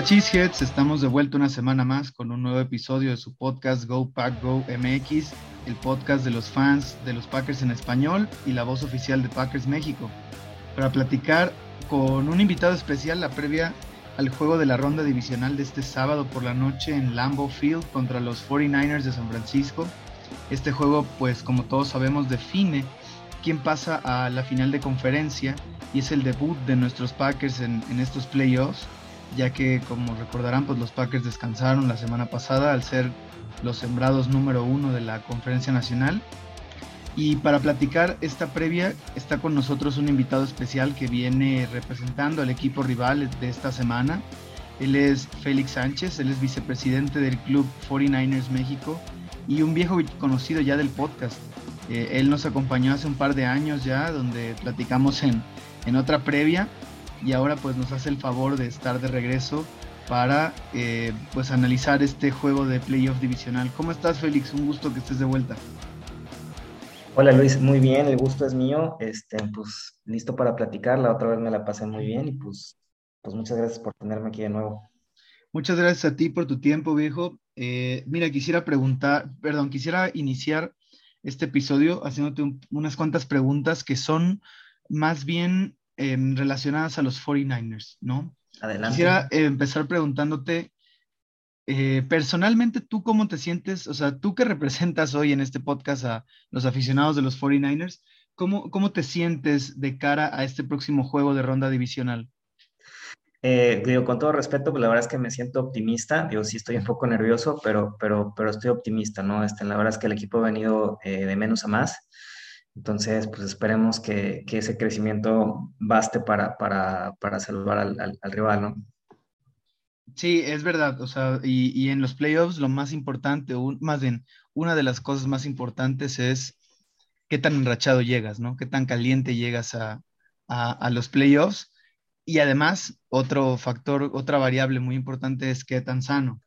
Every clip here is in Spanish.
Hola Cheeseheads, estamos de vuelta una semana más con un nuevo episodio de su podcast Go Pack Go MX, el podcast de los fans de los Packers en español y la voz oficial de Packers México, para platicar con un invitado especial la previa al juego de la ronda divisional de este sábado por la noche en Lambeau Field contra los 49ers de San Francisco. Este juego, pues como todos sabemos, define quién pasa a la final de conferencia y es el debut de nuestros Packers en estos playoffs ya que como recordarán, pues los Packers descansaron la semana pasada al ser los sembrados número uno de la conferencia nacional. Y para platicar esta previa está con nosotros un invitado especial que viene representando al equipo rival de esta semana. Él es Félix Sánchez, él es vicepresidente del club 49ers México y un viejo conocido ya del podcast. Eh, él nos acompañó hace un par de años ya, donde platicamos en, en otra previa y ahora pues nos hace el favor de estar de regreso para eh, pues analizar este juego de playoff divisional. ¿Cómo estás Félix? Un gusto que estés de vuelta. Hola Luis, muy bien, el gusto es mío, este, pues listo para platicar, la otra vez me la pasé muy bien y pues, pues muchas gracias por tenerme aquí de nuevo. Muchas gracias a ti por tu tiempo, viejo. Eh, mira, quisiera preguntar, perdón, quisiera iniciar este episodio haciéndote unas cuantas preguntas que son más bien Em, relacionadas a los 49ers, ¿no? Adelante. Quisiera empezar preguntándote, eh, personalmente, ¿tú cómo te sientes? O sea, tú que representas hoy en este podcast a los aficionados de los 49ers, ¿cómo, cómo te sientes de cara a este próximo juego de ronda divisional? Eh, digo, con todo respeto, pues la verdad es que me siento optimista. Digo, sí estoy un poco nervioso, pero, pero, pero estoy optimista, ¿no? Este, la verdad es que el equipo ha venido eh, de menos a más. Entonces, pues esperemos que, ese crecimiento baste para, para, salvar al, rival, ¿no? Sí, es verdad. O sea, y, en los playoffs lo más importante, más bien, una de las cosas más importantes es qué tan enrachado llegas, ¿no? Qué tan caliente llegas a, los playoffs. Y además, otro factor, otra variable muy importante es qué tan sano.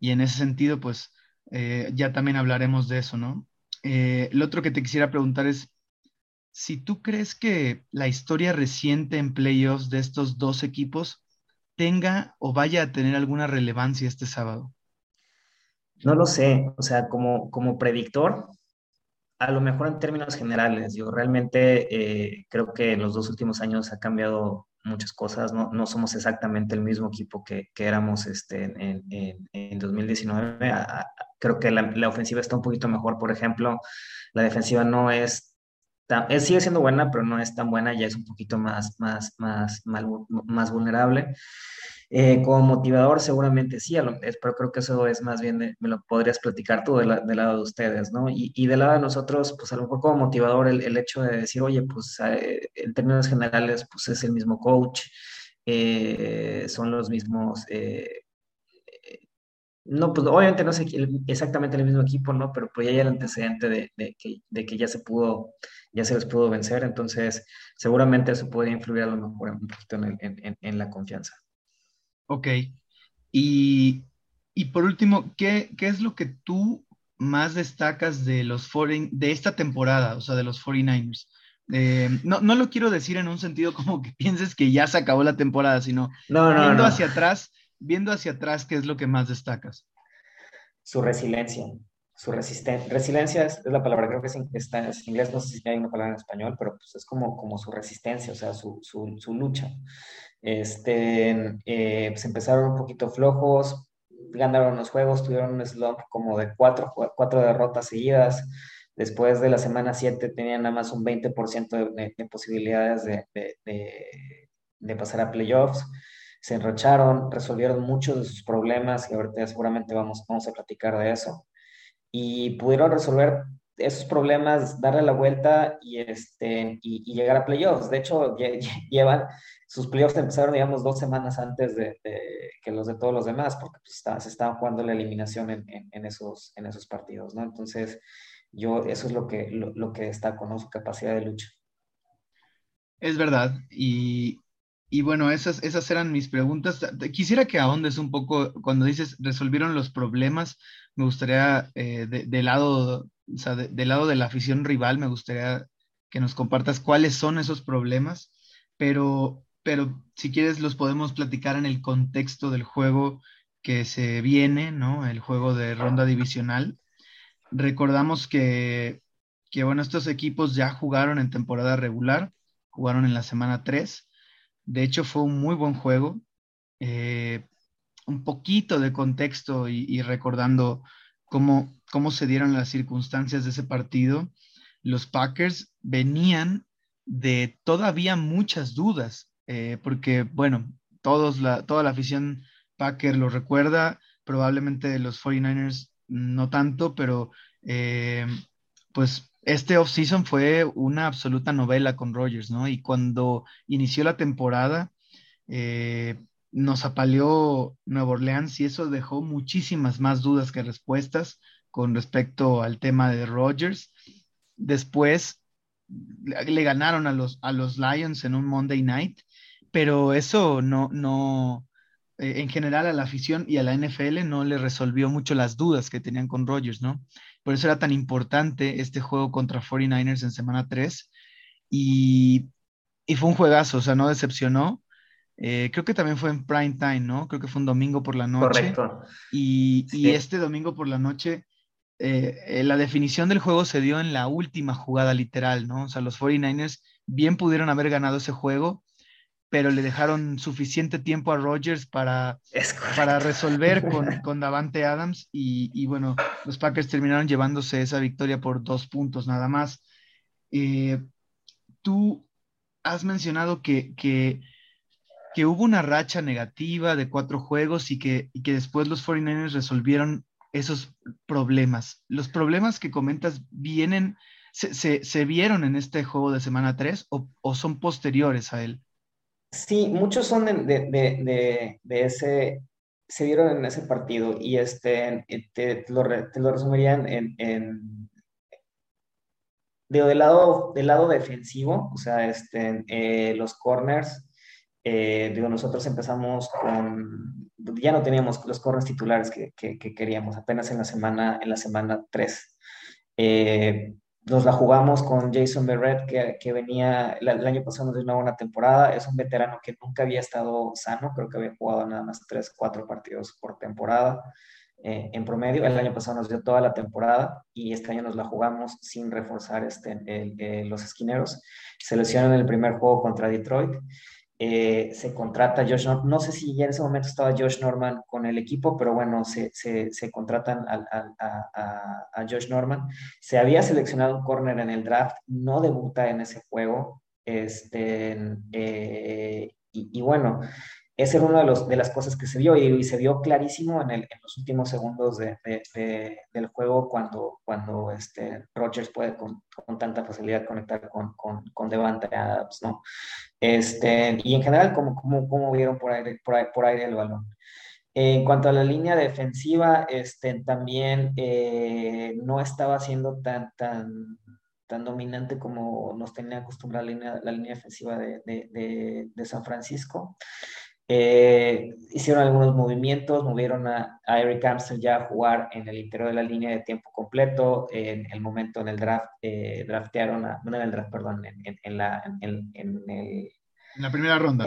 Y en ese sentido, pues, eh, ya también hablaremos de eso, ¿no? Eh, lo otro que te quisiera preguntar es si tú crees que la historia reciente en playoffs de estos dos equipos tenga o vaya a tener alguna relevancia este sábado. No lo sé, o sea, como, como predictor, a lo mejor en términos generales, yo realmente eh, creo que los dos últimos años ha cambiado muchas cosas, no, no somos exactamente el mismo equipo que, que éramos este, en, en, en 2019. Creo que la, ofensiva está un poquito mejor, por ejemplo, la defensiva no es, tan, sigue siendo buena, pero no es tan buena, ya es un poquito más, más, más, más, más vulnerable. Eh, como motivador, seguramente sí, pero creo que eso es más bien, me lo podrías platicar tú del lado de ustedes, ¿no? Y, y del lado de nosotros, pues a lo mejor como motivador, el, el hecho de decir, oye, pues eh, en términos generales, pues es el mismo coach, eh, son los mismos. No, pues obviamente no sé exactamente el mismo equipo, ¿no? Pero pues ya hay el antecedente de, de, que, de que ya se pudo, ya se les pudo vencer, entonces seguramente eso podría influir a lo mejor un poquito en, en, en la confianza. Ok. Y, por último, ¿qué, es lo que tú más destacas de los foreign, de esta temporada, o sea, de los 49ers? Eh, no, no, lo quiero decir en un sentido como que pienses que ya se acabó la temporada, sino viendo hacia atrás, viendo hacia atrás, ¿qué es lo que más destacas? Su resiliencia, su resistencia. Resiliencia es, la palabra, creo que es, está, en inglés, no sé si hay una palabra en español, pero pues es como, como su resistencia, o sea, su, su, su lucha. Este, eh, pues empezaron un poquito flojos, ganaron los juegos, tuvieron un slump como de cuatro, cuatro derrotas seguidas. Después de la semana 7 tenían nada más un 20% de, de, posibilidades de, de, pasar a playoffs. Se enrocharon, resolvieron muchos de sus problemas y ahorita seguramente vamos, vamos a platicar de eso. Y pudieron resolver esos problemas, darle la vuelta y, este, y, llegar a playoffs. De hecho, llevan, sus playoffs empezaron, digamos, dos semanas antes de, que los de todos los demás, porque pues, se estaban jugando la eliminación en, en, esos, en esos partidos, ¿no? Entonces, yo, eso es lo que, lo, que destaco, ¿no? Su capacidad de lucha. Es verdad, y, y bueno, esas, esas eran mis preguntas. Quisiera que ahondes un poco cuando dices resolvieron los problemas. Me gustaría, eh, de, lado o sea, del lado de la afición rival, me gustaría que nos compartas cuáles son esos problemas, pero, pero si quieres los podemos platicar en el contexto del juego que se viene, ¿no? El juego de ronda divisional. Recordamos que, que bueno, estos equipos ya jugaron en temporada regular, jugaron en la semana 3. De hecho, fue un muy buen juego. Eh, un poquito de contexto y, recordando cómo, cómo se dieron las circunstancias de ese partido. Los Packers venían de todavía muchas dudas, eh, porque, bueno, todos toda la afición Packer lo recuerda, probablemente los 49ers no tanto, pero eh, pues este offseason fue una absoluta novela con Rogers, ¿no? Y cuando inició la temporada, eh, nos apaleó Nueva Orleans y eso dejó muchísimas más dudas que respuestas con respecto al tema de Rogers. Después le ganaron a los, a los Lions en un Monday Night, pero eso no, no, eh, en general a la afición y a la NFL no le resolvió mucho las dudas que tenían con Rogers, ¿no? Por eso era tan importante este juego contra 49ers en semana 3 y, y fue un juegazo, o sea, no decepcionó. Eh, creo que también fue en prime time, ¿no? Creo que fue un domingo por la noche. Correcto. Y, y este domingo por la noche, eh, la definición del juego se dio en la última jugada literal, ¿no? O sea, los 49ers bien pudieron haber ganado ese juego pero le dejaron suficiente tiempo a Rodgers para, para resolver con, con Davante Adams y, bueno, los Packers terminaron llevándose esa victoria por dos puntos nada más. Eh, tú has mencionado que, que, que, hubo una racha negativa de cuatro juegos y que, y que después los 49ers resolvieron esos problemas. Los problemas que comentas vienen, se, se, se vieron en este juego de semana 3 o, o son posteriores a él? Sí, muchos son de, de, de, ese, se dieron en ese partido y este, te, lo, lo resumirían en, en del, lado, del lado defensivo, o sea, este, eh, los corners, eh, nosotros empezamos con, ya no teníamos los corners titulares que, que, queríamos, apenas en la semana, en la semana 3 nos la jugamos con Jason Berrett, que, que venía el año pasado de una buena temporada. Es un veterano que nunca había estado sano, creo que había jugado nada más 3, 4 partidos por temporada eh, en promedio. El año pasado nos dio toda la temporada y este año nos la jugamos sin reforzar este, los esquineros. Se lesionó en el primer juego contra Detroit. Eh, se contrata Josh Norman, no sé si ya en ese momento estaba Josh Norman con el equipo, pero bueno, se, se, contratan a, a, a, Josh Norman. Se había seleccionado un corner en el draft, no debuta en ese juego, este, eh, y, y, bueno, esa era una de, de las cosas que se vio y, se vio clarísimo en, los últimos segundos de, de, del juego cuando, cuando este, Rogers puede con, con tanta facilidad conectar con, con, con Devante Adams, ¿no? Este, y en general, ¿cómo, cómo, cómo vieron por aire, por, por aire el balón? En cuanto a la línea defensiva, este, también eh, no estaba siendo tan, tan, tan dominante como nos tenía acostumbrada la línea, la línea defensiva de, de, de San Francisco. Eh, hicieron algunos movimientos, movieron a, Eric Amstel ya a jugar en el interior de la línea de tiempo completo. En el momento en el draft, eh, draftearon a, no en el draft, perdón, en, la, en, el, la primera ronda.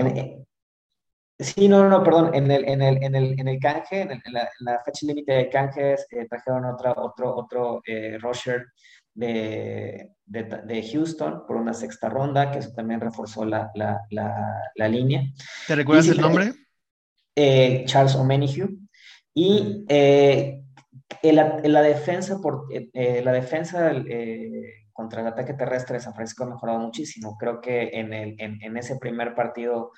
sí, no, no, perdón, en el, en el, en el, en el canje, en, la, fecha límite de canjes, eh, trajeron otra, otro, otro Roger de, de, Houston por una sexta ronda, que eso también reforzó la, la, la, línea. ¿Te recuerdas el nombre? Eh, Charles O'Menihue. Y eh, en, la, la, defensa, por, eh, la defensa contra el ataque terrestre de San Francisco ha mejorado muchísimo. Creo que en, el, en, en ese primer partido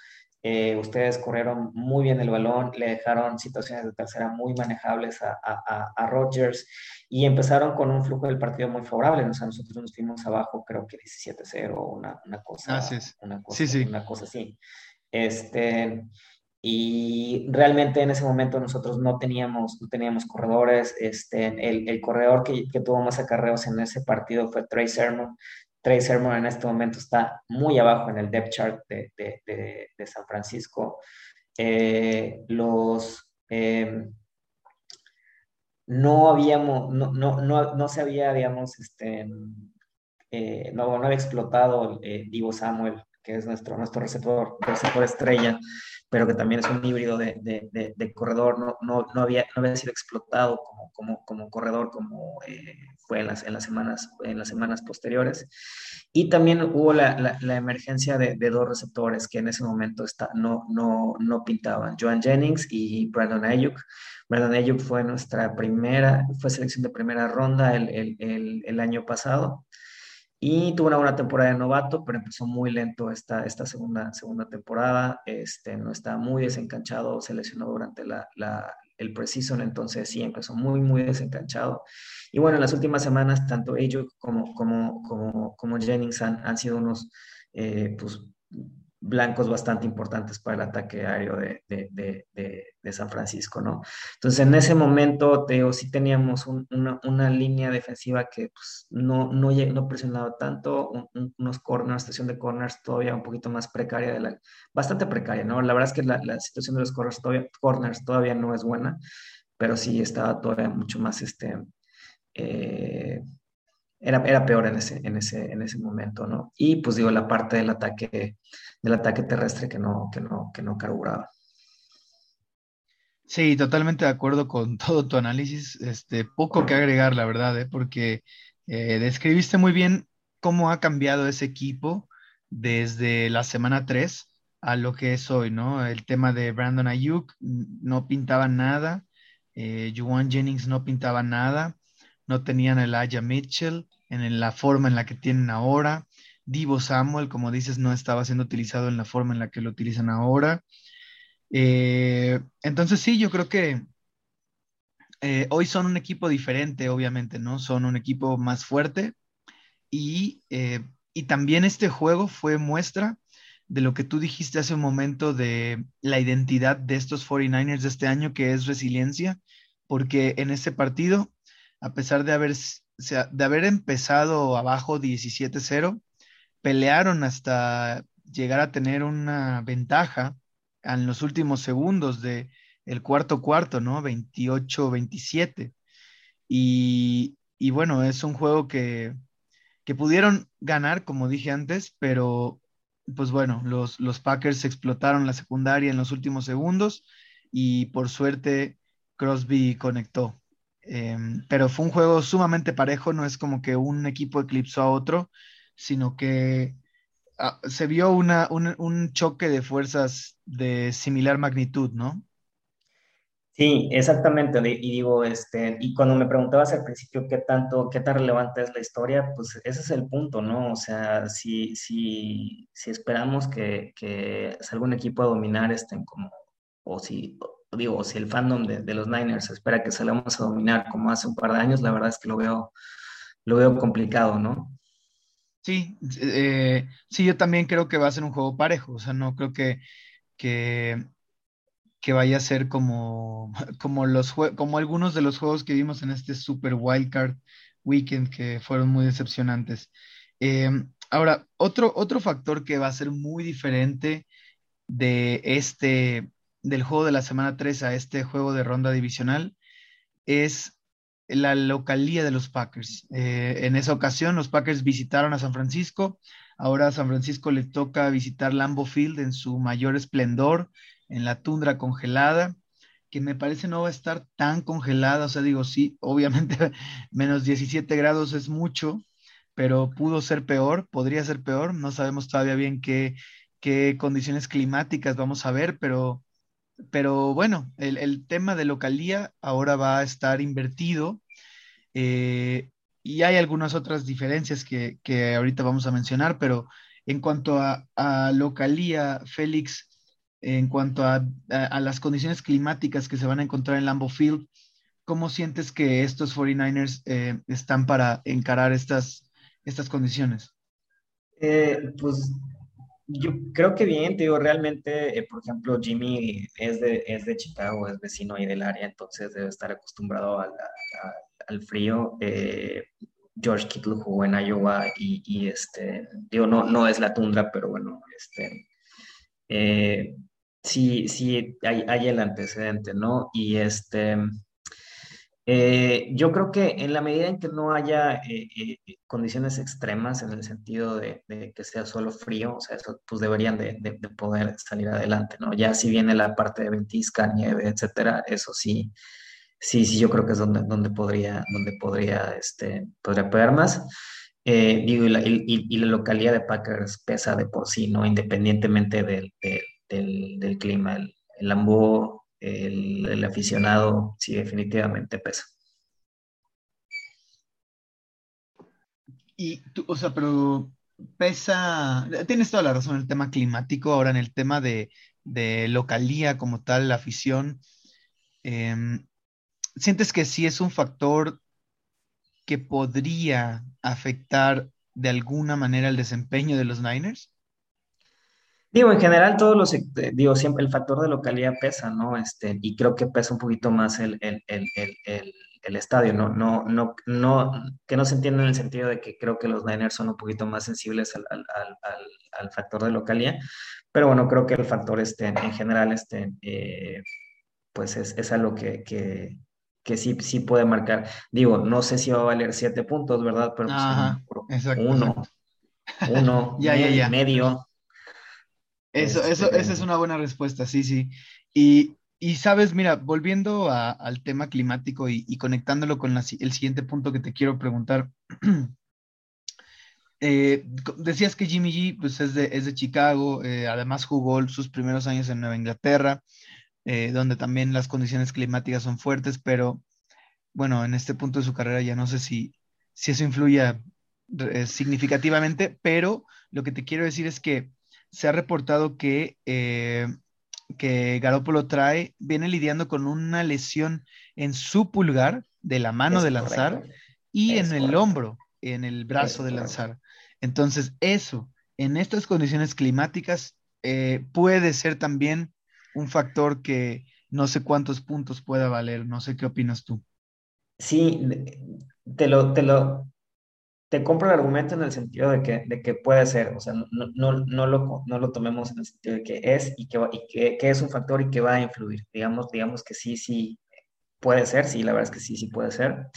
ustedes corrieron muy bien el balón, le dejaron situaciones de tercera muy manejables a, a, a Rodgers y empezaron con un flujo del partido muy favorable. O sea, nosotros nos fuimos abajo, creo que 17-0, una, una, cosa, una, cosa, sí, sí. una cosa así. Este, y realmente en ese momento nosotros no teníamos, no teníamos corredores. Este, el, el corredor que, que, tuvo más acarreos en ese partido fue Trey Sermon. Trey Sermon en este momento está muy abajo en el depth chart de, de, San Francisco. Eh, los, eh, no habíamos, no, no, no, no se había, digamos, este, eh, no, no había explotado Divo Samuel que es nuestro, nuestro receptor, receptor estrella, pero que también es un híbrido de, de, de, corredor, no, no, no, había, no había sido explotado como, como, como corredor como eh, fue en las, en, las semanas, en las semanas posteriores. Y también hubo la, la, emergencia de, dos receptores que en ese momento está, no, no, no pintaban, Joan Jennings y Brandon Ayuk. Brandon Ayuk fue nuestra primera, fue selección de primera ronda el, el, el, el año pasado y tuvo una buena temporada de novato, pero empezó muy lento esta, esta segunda, segunda temporada. Este, no estaba muy desencanchado, se lesionó durante la, la, el preseason, entonces sí, empezó muy, muy desencanchado. Y bueno, en las últimas semanas, tanto ellos como, como, como, como Jennings han, han sido unos eh, pues, blancos bastante importantes para el ataque aéreo de, de, de, San Francisco, ¿no? Entonces, en ese momento, Teo, sí teníamos una, una, línea defensiva que pues, no, no, no presionaba tanto, unos corners, situación de corners todavía un poquito más precaria, de la, bastante precaria, ¿no? La verdad es que la, la situación de los corners todavía, corners todavía no es buena, pero sí estaba todavía mucho más, este, eh, era, era peor en ese, en, ese, en ese momento, ¿no? Y pues digo, la parte del ataque, del ataque terrestre que no, que no, que no carburaba. Sí, totalmente de acuerdo con todo tu análisis. Este, poco que agregar, la verdad, ¿eh? porque eh, describiste muy bien cómo ha cambiado ese equipo desde la semana 3 a lo que es hoy, ¿no? El tema de Brandon Ayuk no pintaba nada, eh, Juwan Jennings no pintaba nada, no tenían el Aya Mitchell en la forma en la que tienen ahora. Divo Samuel, como dices, no estaba siendo utilizado en la forma en la que lo utilizan ahora. Eh, entonces sí, yo creo que eh, hoy son un equipo diferente, obviamente, ¿no? Son un equipo más fuerte y, eh, y también este juego fue muestra de lo que tú dijiste hace un momento de la identidad de estos 49ers de este año, que es resiliencia, porque en este partido, a pesar de haber, de haber empezado abajo 17-0, pelearon hasta llegar a tener una ventaja en los últimos segundos de el cuarto cuarto, ¿no? 28-27. Y, y, bueno, es un juego que, que, pudieron ganar, como dije antes, pero pues bueno, los, los Packers explotaron la secundaria en los últimos segundos y por suerte Crosby conectó. Em, pero fue un juego sumamente parejo, no es como que un equipo eclipsó a otro, sino que ah, se vio una, un, choque de fuerzas de similar magnitud, ¿no? Sí, exactamente. Y digo, este, y cuando me preguntabas al principio qué tanto, qué tan relevante es la historia, pues ese es el punto, ¿no? O sea, si, si, si esperamos que, que salga un equipo a dominar, este, como, o si, digo, si el fandom de, los Niners espera que salgamos a dominar como hace un par de años, la verdad es que lo veo, lo veo complicado, ¿no? Sí, eh, sí, yo también creo que va a ser un juego parejo, o sea, no creo que, que, que vaya a ser como, como, los como algunos de los juegos que vimos en este Super Wildcard Weekend que fueron muy decepcionantes. Eh, ahora, otro, otro factor que va a ser muy diferente de este, del juego de la semana 3 a este juego de ronda divisional es la localía de los Packers. Eh, en esa ocasión, los Packers visitaron a San Francisco. Ahora a San Francisco le toca visitar Lambeau Field en su mayor esplendor, en la tundra congelada, que me parece no va a estar tan congelada. O sea, digo, sí, obviamente menos 17 grados es mucho, pero pudo ser peor, podría ser peor. No sabemos todavía bien qué, qué condiciones climáticas vamos a ver, pero pero bueno, el, tema de localía ahora va a estar invertido eh, y hay algunas otras diferencias que, ahorita vamos a mencionar, pero en cuanto a, localía, Félix, en cuanto a, las condiciones climáticas que se van a encontrar en Lambeau Field, ¿cómo sientes que estos 49ers eh, están para encarar estas, estas condiciones? Eh, pues yo creo que bien, digo, realmente, eh, por ejemplo, Jimmy es de, es de Chicago, es vecino ahí del área, entonces debe estar acostumbrado al, al frío. Eh, George Kittle jugó en Iowa y, y, este, digo, no, no es la tundra, pero bueno, este, eh, sí, sí hay, hay, el antecedente, ¿no? Y este, Eh, yo creo que en la medida en que no haya eh, eh, condiciones extremas en el sentido de, que sea solo frío, o sea, eso pues deberían de, poder salir adelante, ¿no? Ya si viene la parte de ventisca, nieve, etcétera, eso sí, sí, sí, yo creo que es donde, donde podría, donde podría, este, podría pegar más. digo, y la, y, la, localidad de Packers pesa de por sí, ¿no? Independientemente del, del, clima, el, el el, aficionado sí definitivamente pesa. Y tú, o sea, pero pesa, tienes toda la razón en el tema climático, ahora en el tema de, localía como tal, la afición, em, ¿sientes que sí es un factor que podría afectar de alguna manera el desempeño de los Niners? Digo, en general todos los, eh, digo, siempre el factor de localidad pesa, ¿no? Este, y creo que pesa un poquito más el, el, el, el, estadio, ¿no? No, no, no, que no se entienda en el sentido de que creo que los Niners son un poquito más sensibles al, al, al, al factor de localidad, pero bueno, creo que el factor este, en general, este, eh, pues es, es algo que, que, que, sí, sí puede marcar. Digo, no sé si va a valer siete puntos, ¿verdad? Pero pues, uno, uno, ya, ya, ya. medio eso, eso, esa es este, una buena respuesta, sí, sí. Y, sabes, mira, volviendo al tema climático y, conectándolo con el siguiente punto que te quiero preguntar. Eh, decías que Jimmy G pues, es, de, es de Chicago, eh, además jugó sus primeros años en Nueva Inglaterra, eh, donde también las condiciones climáticas son fuertes, pero bueno, en este punto de su carrera ya no sé si, si eso influye significativamente, pero lo que te quiero decir es que se ha reportado que, eh, que Garópolo trae, viene lidiando con una lesión en su pulgar de la mano de lanzar y en el hombro, en el brazo de lanzar. Entonces, eso, en estas condiciones climáticas, eh, puede ser también un factor que no sé cuántos puntos pueda valer. No sé qué opinas tú. Sí, te lo, te lo, te compro el argumento en el sentido de que, de que puede ser, o sea, no, no, no, lo, no lo tomemos en el sentido de que es y, que, y que, que, es un factor y que va a influir. Digamos, digamos que sí, sí, puede ser, sí, la verdad es que sí, sí puede ser.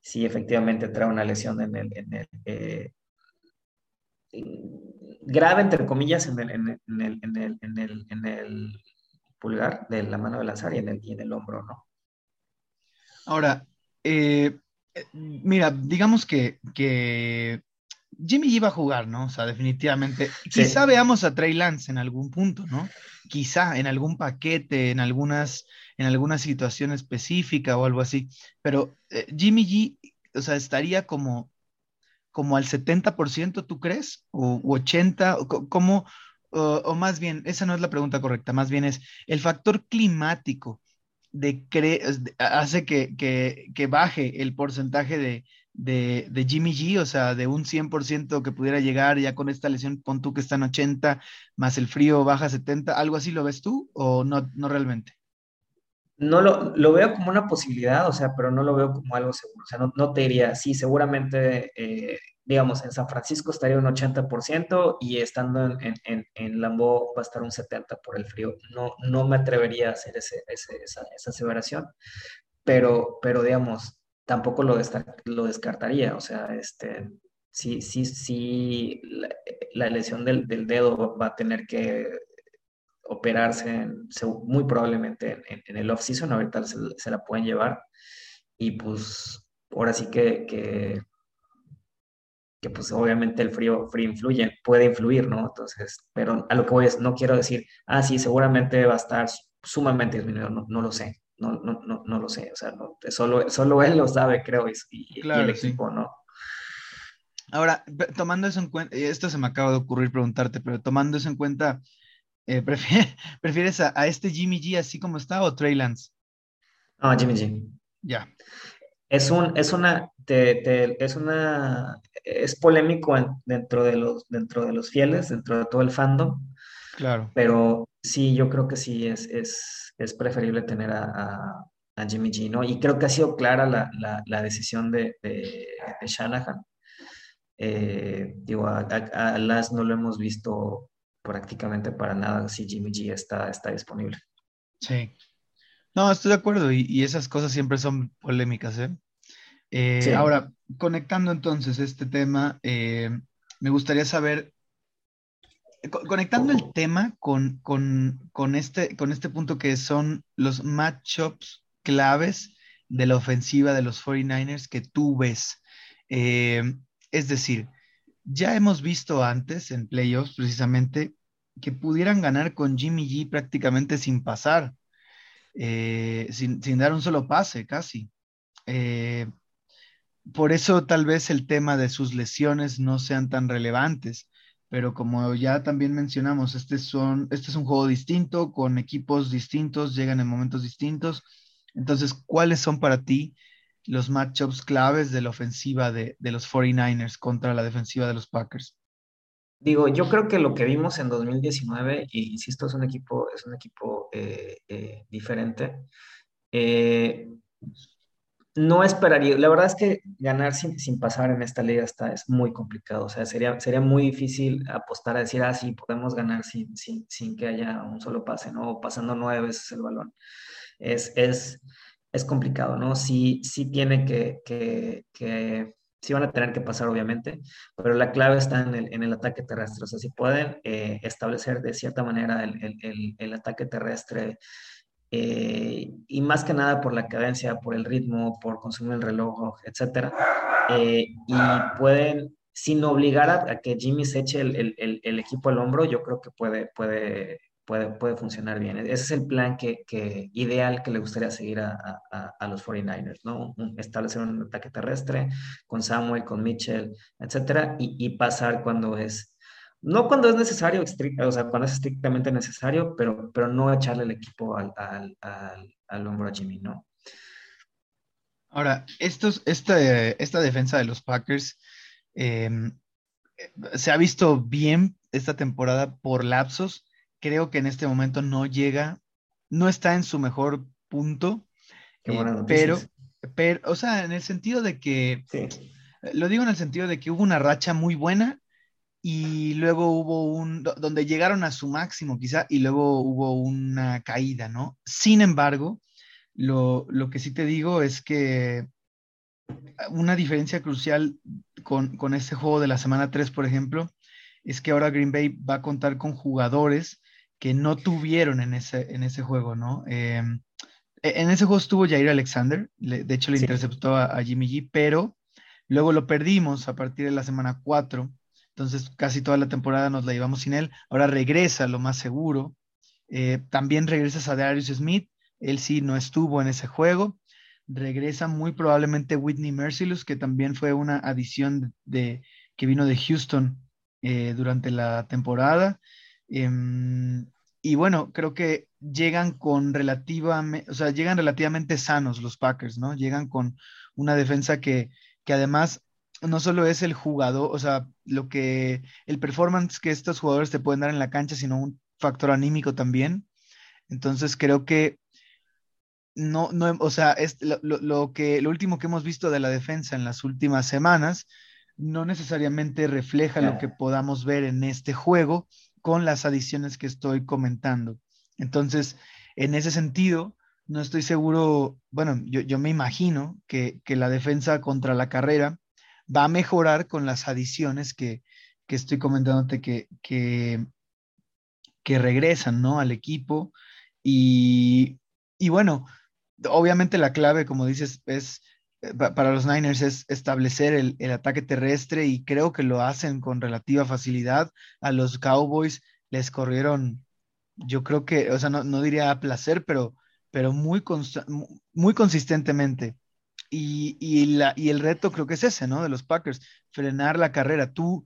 Sí, efectivamente trae una lesión en el, en el eh, grave, entre comillas, en el, pulgar de la mano de lanzar y en el, y en el hombro, ¿no? Ahora, eh, mira, digamos que, Jimmy iba a jugar, ¿no? O sea, definitivamente. Quizá veamos a Trey Lance en algún punto, ¿no? Quizá en algún paquete, en algunas, en alguna situación específica o algo así. Pero eh, Jimmy G, o sea, estaría como, como al 70%, ¿tú crees? ¿O 80%? ¿O, cómo, o más bien, esa no es la pregunta correcta, más bien es el factor climático de hace que, baje el porcentaje de, de, Jimmy G, o sea, de un 100% que pudiera llegar ya con esta lesión, pon tú que está en 80, más el frío baja a 70, ¿algo así lo ves tú o no, no realmente? No lo, lo veo como una posibilidad, o sea, pero no lo veo como algo seguro, o sea, no, no te diría, sí, seguramente eh, digamos, en San Francisco estaría un 80% y estando en, en, en, va a estar un 70% por el frío. No, no me atrevería a hacer ese, esa, esa, aseveración, pero, pero digamos, tampoco lo, lo descartaría. O sea, este, sí, sí, sí, la, lesión del, del, dedo va a tener que operarse muy probablemente en, el off-season, ahorita se, se, la pueden llevar y pues ahora sí que, que que pues obviamente el frío, frío influye, puede influir, ¿no? Entonces, pero a lo que voy es, no quiero decir, ah, sí, seguramente va a estar sumamente disminuido, no, no lo sé, no, no, no, no lo sé, o sea, no, solo, solo él lo sabe, creo, y, el equipo, ¿no? Ahora, tomando eso en cuenta, esto se me acaba de ocurrir preguntarte, pero tomando eso en cuenta, eh, ¿prefieres a, este Jimmy G así como está o Trey Lance? No, Jimmy G. Ya. Es, un, es una, es una, es polémico dentro, de los, dentro de los fieles, dentro de todo el fandom. Claro. Pero sí, yo creo que sí es, es, es preferible tener a, a, Jimmy G, ¿no? Y creo que ha sido clara la, la, la decisión de, de, Shanahan. Eh, digo, a, a, Las no lo hemos visto prácticamente para nada si Jimmy G está, está disponible. Sí. No, estoy de acuerdo y, esas cosas siempre son polémicas, ¿eh? eh ahora, conectando entonces este tema, eh, me gustaría saber, conectando el tema con, este, con este punto que son los matchups claves de la ofensiva de los 49ers que tú ves. Eh, es decir, ya hemos visto antes en playoffs precisamente que pudieran ganar con Jimmy G prácticamente sin pasar, eh, sin, dar un solo pase casi. Eh, por eso tal vez el tema de sus lesiones no sean tan relevantes, pero como ya también mencionamos, este, este es un juego distinto, con equipos distintos, llegan en momentos distintos. Entonces, ¿cuáles son para ti los matchups claves de la ofensiva de, los 49ers contra la defensiva de los Packers? Digo, yo creo que lo que vimos en 2019, y insisto, es un equipo, es un equipo eh, eh, diferente. Eh, no esperaría, la verdad es que ganar sin, sin, pasar en esta liga está, es muy complicado, o sea, sería, sería muy difícil apostar a decir, ah, sí, podemos ganar sin, sin, sin que haya un solo pase, ¿no? pasando nueve veces el balón. Es, es, es complicado, ¿no? Sí, sí tiene que, que, que, sí van a tener que pasar, obviamente, pero la clave está en el, en el ataque terrestre, o sea, si pueden eh, establecer de cierta manera el, el, el ataque terrestre eh, y más que nada por la cadencia, por el ritmo, por consumir el reloj, etcétera. Eh, y pueden, sin obligar a, que Jimmy se eche el, equipo al hombro, yo creo que puede, puede, puede, puede funcionar bien. Ese es el plan que, que ideal que le gustaría seguir a, a, los 49ers, ¿no? Establecer un ataque terrestre con Samuel, con Mitchell, etcétera, y, y pasar cuando es no cuando es necesario, o sea, cuando es estrictamente necesario, pero, pero no echarle el equipo al, al, hombro a Jimmy, ¿no? Ahora, estos, este, esta defensa de los Packers em, se ha visto bien esta temporada por lapsos. Creo que en este momento no llega, no está en su mejor punto, eh, pero, pero, o sea, en el sentido de que, lo digo en el sentido de que hubo una racha muy buena y luego hubo un, donde llegaron a su máximo quizá, y luego hubo una caída, ¿no? Sin embargo, lo, que sí te digo es que una diferencia crucial con, con este juego de la semana 3, por ejemplo, es que ahora Green Bay va a contar con jugadores que no tuvieron en ese, en ese juego, ¿no? Em, e, en ese juego estuvo Jair Alexander, de hecho le interceptó a, a, Jimmy G, pero luego lo perdimos a partir de la semana 4 entonces casi toda la temporada nos la llevamos sin él. Ahora regresa, lo más seguro. Eh, también regresas a Darius Smith, él sí no estuvo en ese juego. Regresa muy probablemente Whitney Mercilus, que también fue una adición de, que vino de Houston eh, durante la temporada. Em, y bueno, creo que llegan con relativamente, o sea, llegan relativamente sanos los Packers, ¿no? Llegan con una defensa que, que además no solo es el jugador, o sea, lo que, el performance que estos jugadores te pueden dar en la cancha, sino un factor anímico también. Entonces creo que no, no, o sea, es lo, que, lo último que hemos visto de la defensa en las últimas semanas no necesariamente refleja lo que podamos ver en este juego con las adiciones que estoy comentando. Entonces, en ese sentido, no estoy seguro, bueno, yo, me imagino que, que la defensa contra la carrera va a mejorar con las adiciones que, estoy comentándote que, que, que, regresan ¿no? al equipo. Y, bueno, obviamente la clave, como dices, es para los Niners es establecer el, ataque terrestre y creo que lo hacen con relativa facilidad. A los Cowboys les corrieron, yo creo que, o sea, no, diría a placer, pero, pero muy, muy consistentemente. Y, la, y el reto creo que es ese, ¿no? De los Packers, frenar la carrera. ¿Tú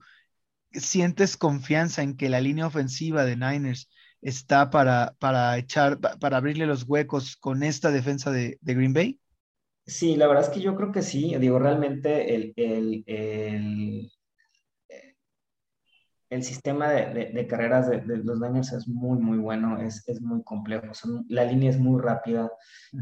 sientes confianza en que la línea ofensiva de Niners está para, para echar, para abrirle los huecos con esta defensa de, Green Bay? Sí, la verdad es que yo creo que sí. Digo, realmente el, el sistema de, carreras de, los Niners es muy, muy bueno, es, muy complejo. la línea es muy rápida,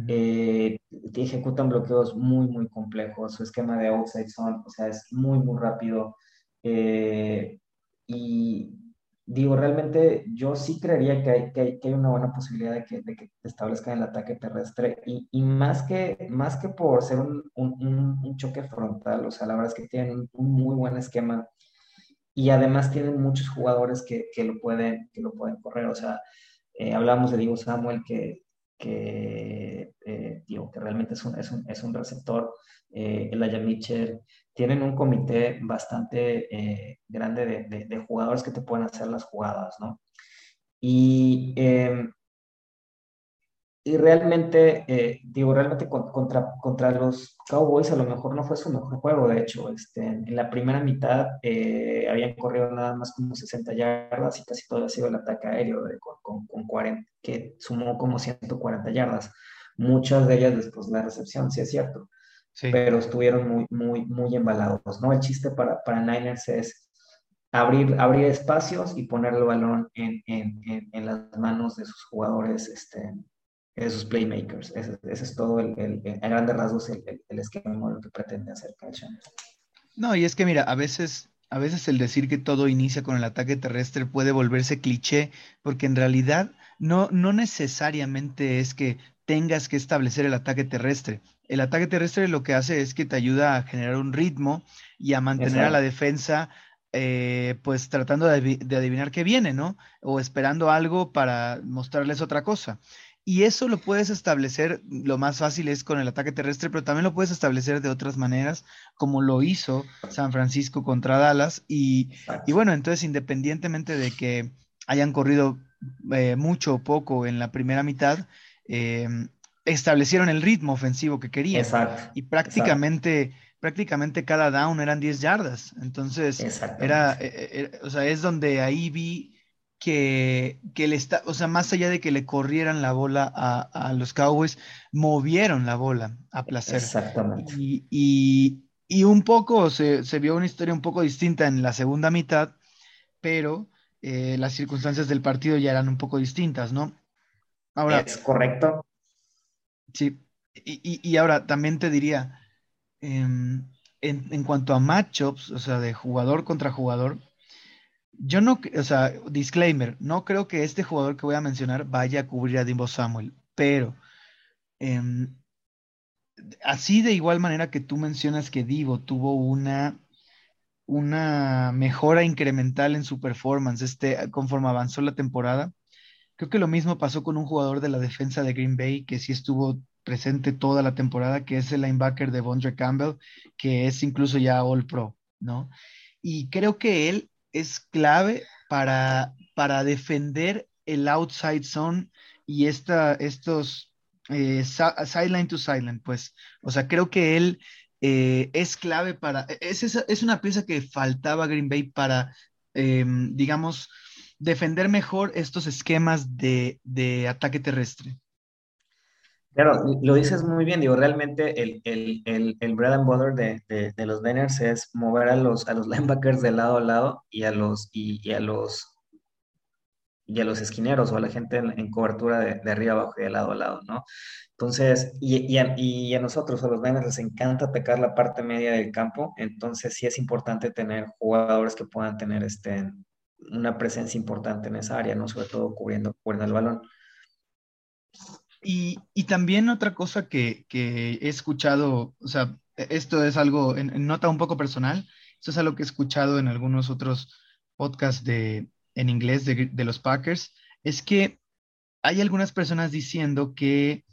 eh, ejecutan bloqueos muy, muy complejos. Su esquema de outside zone, o sea, es muy, muy rápido. Eh, y digo, realmente yo sí creería que hay, que hay, una buena posibilidad de que, de que establezcan el ataque terrestre y, y, más, que, más que por ser un, un, un, choque frontal, o sea, la verdad es que tienen un muy buen esquema y además tienen muchos jugadores que, que lo, pueden, que lo pueden correr, o sea, eh, hablamos de Diego Samuel que, que eh, digo, que realmente es un, es un, es un receptor, eh, Elijah Mitchell, tienen un comité bastante eh, grande de, de, jugadores que te pueden hacer las jugadas, ¿no? Y, em, y realmente, eh, digo, realmente contra, contra los Cowboys a lo mejor no fue su mejor juego, de hecho, este, en la primera mitad eh, habían corrido nada más como 60 yardas y casi todo ha sido el ataque aéreo con, con, 40, que sumó como 140 yardas, muchas de ellas después de la recepción, sí es cierto, pero estuvieron muy, muy, muy embalados, ¿no? El chiste para, para Niners es abrir, abrir espacios y poner el balón en, en, en, las manos de sus jugadores, este, de sus playmakers. Ese, es todo, el, el, a grandes rasgos, el, el, esquema lo que pretende hacer Kyle No, y es que mira, a veces, a veces el decir que todo inicia con el ataque terrestre puede volverse cliché, porque en realidad no, no necesariamente es que tengas que establecer el ataque terrestre. El ataque terrestre lo que hace es que te ayuda a generar un ritmo y a mantener a la defensa eh, pues tratando de, adivinar qué viene, ¿no? O esperando algo para mostrarles otra cosa. Y eso lo puedes establecer, lo más fácil es con el ataque terrestre, pero también lo puedes establecer de otras maneras, como lo hizo San Francisco contra Dallas. Y, bueno, entonces independientemente de que hayan corrido eh, mucho o poco en la primera mitad, eh, establecieron el ritmo ofensivo que querían. y prácticamente, prácticamente cada down eran 10 yardas. Entonces, era, eh, eh, o sea, es donde ahí vi que, que le está, o sea, más allá de que le corrieran la bola a, los Cowboys, movieron la bola a placer. Exactamente. Y, y, un poco se, se, vio una historia un poco distinta en la segunda mitad, pero eh, las circunstancias del partido ya eran un poco distintas, ¿no? Ahora, es correcto. Sí, y, ahora también te diría, em, en, cuanto a matchups, o sea, de jugador contra jugador, yo no, o sea, disclaimer, no creo que este jugador que voy a mencionar vaya a cubrir a Dimbo Samuel, pero em, así de igual manera que tú mencionas que Divo tuvo una, una mejora incremental en su performance este, conforme avanzó la temporada, Creo que lo mismo pasó con un jugador de la defensa de Green Bay que sí estuvo presente toda la temporada, que es el linebacker de Bondre Campbell, que es incluso ya All Pro, ¿no? Y creo que él es clave para, para defender el outside zone y esta, estos eh, sideline to sideline, pues, o sea, creo que él eh, es clave para, es, es, una pieza que faltaba Green Bay para, em, digamos, defender mejor estos esquemas de, ataque terrestre. Claro, lo dices muy bien, digo, realmente el, el, el, el bread and butter de, de, los Niners es mover a los, a los linebackers de lado a lado y a los, y, a los y a los esquineros o a la gente en, cobertura de, arriba abajo y de lado a lado, ¿no? Entonces, y, y, a, y, a, nosotros, a los Niners, les encanta atacar la parte media del campo, entonces sí es importante tener jugadores que puedan tener este, una presencia importante en esa área, ¿no? Sobre todo cubriendo, cubriendo el balón. Y, y también otra cosa que, que, he escuchado, o sea, esto es algo en, nota un poco personal, esto es algo que he escuchado en algunos otros podcasts de, en inglés de, de los Packers, es que hay algunas personas diciendo que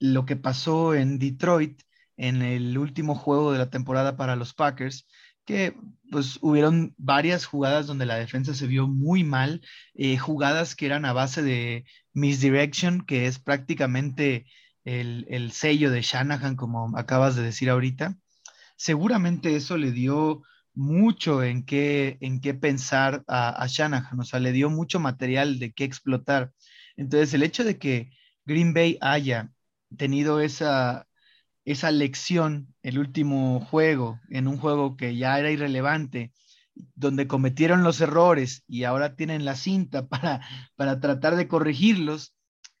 lo que pasó en Detroit en el último juego de la temporada para los Packers que pues hubieron varias jugadas donde la defensa se vio muy mal, eh, jugadas que eran a base de misdirection, que es prácticamente el, sello de Shanahan, como acabas de decir ahorita. Seguramente eso le dio mucho en qué, en qué pensar a, a Shanahan, o sea, le dio mucho material de qué explotar. Entonces, el hecho de que Green Bay haya tenido esa, esa lección, el último juego, en un juego que ya era irrelevante, donde cometieron los errores y ahora tienen la cinta para, para tratar de corregirlos,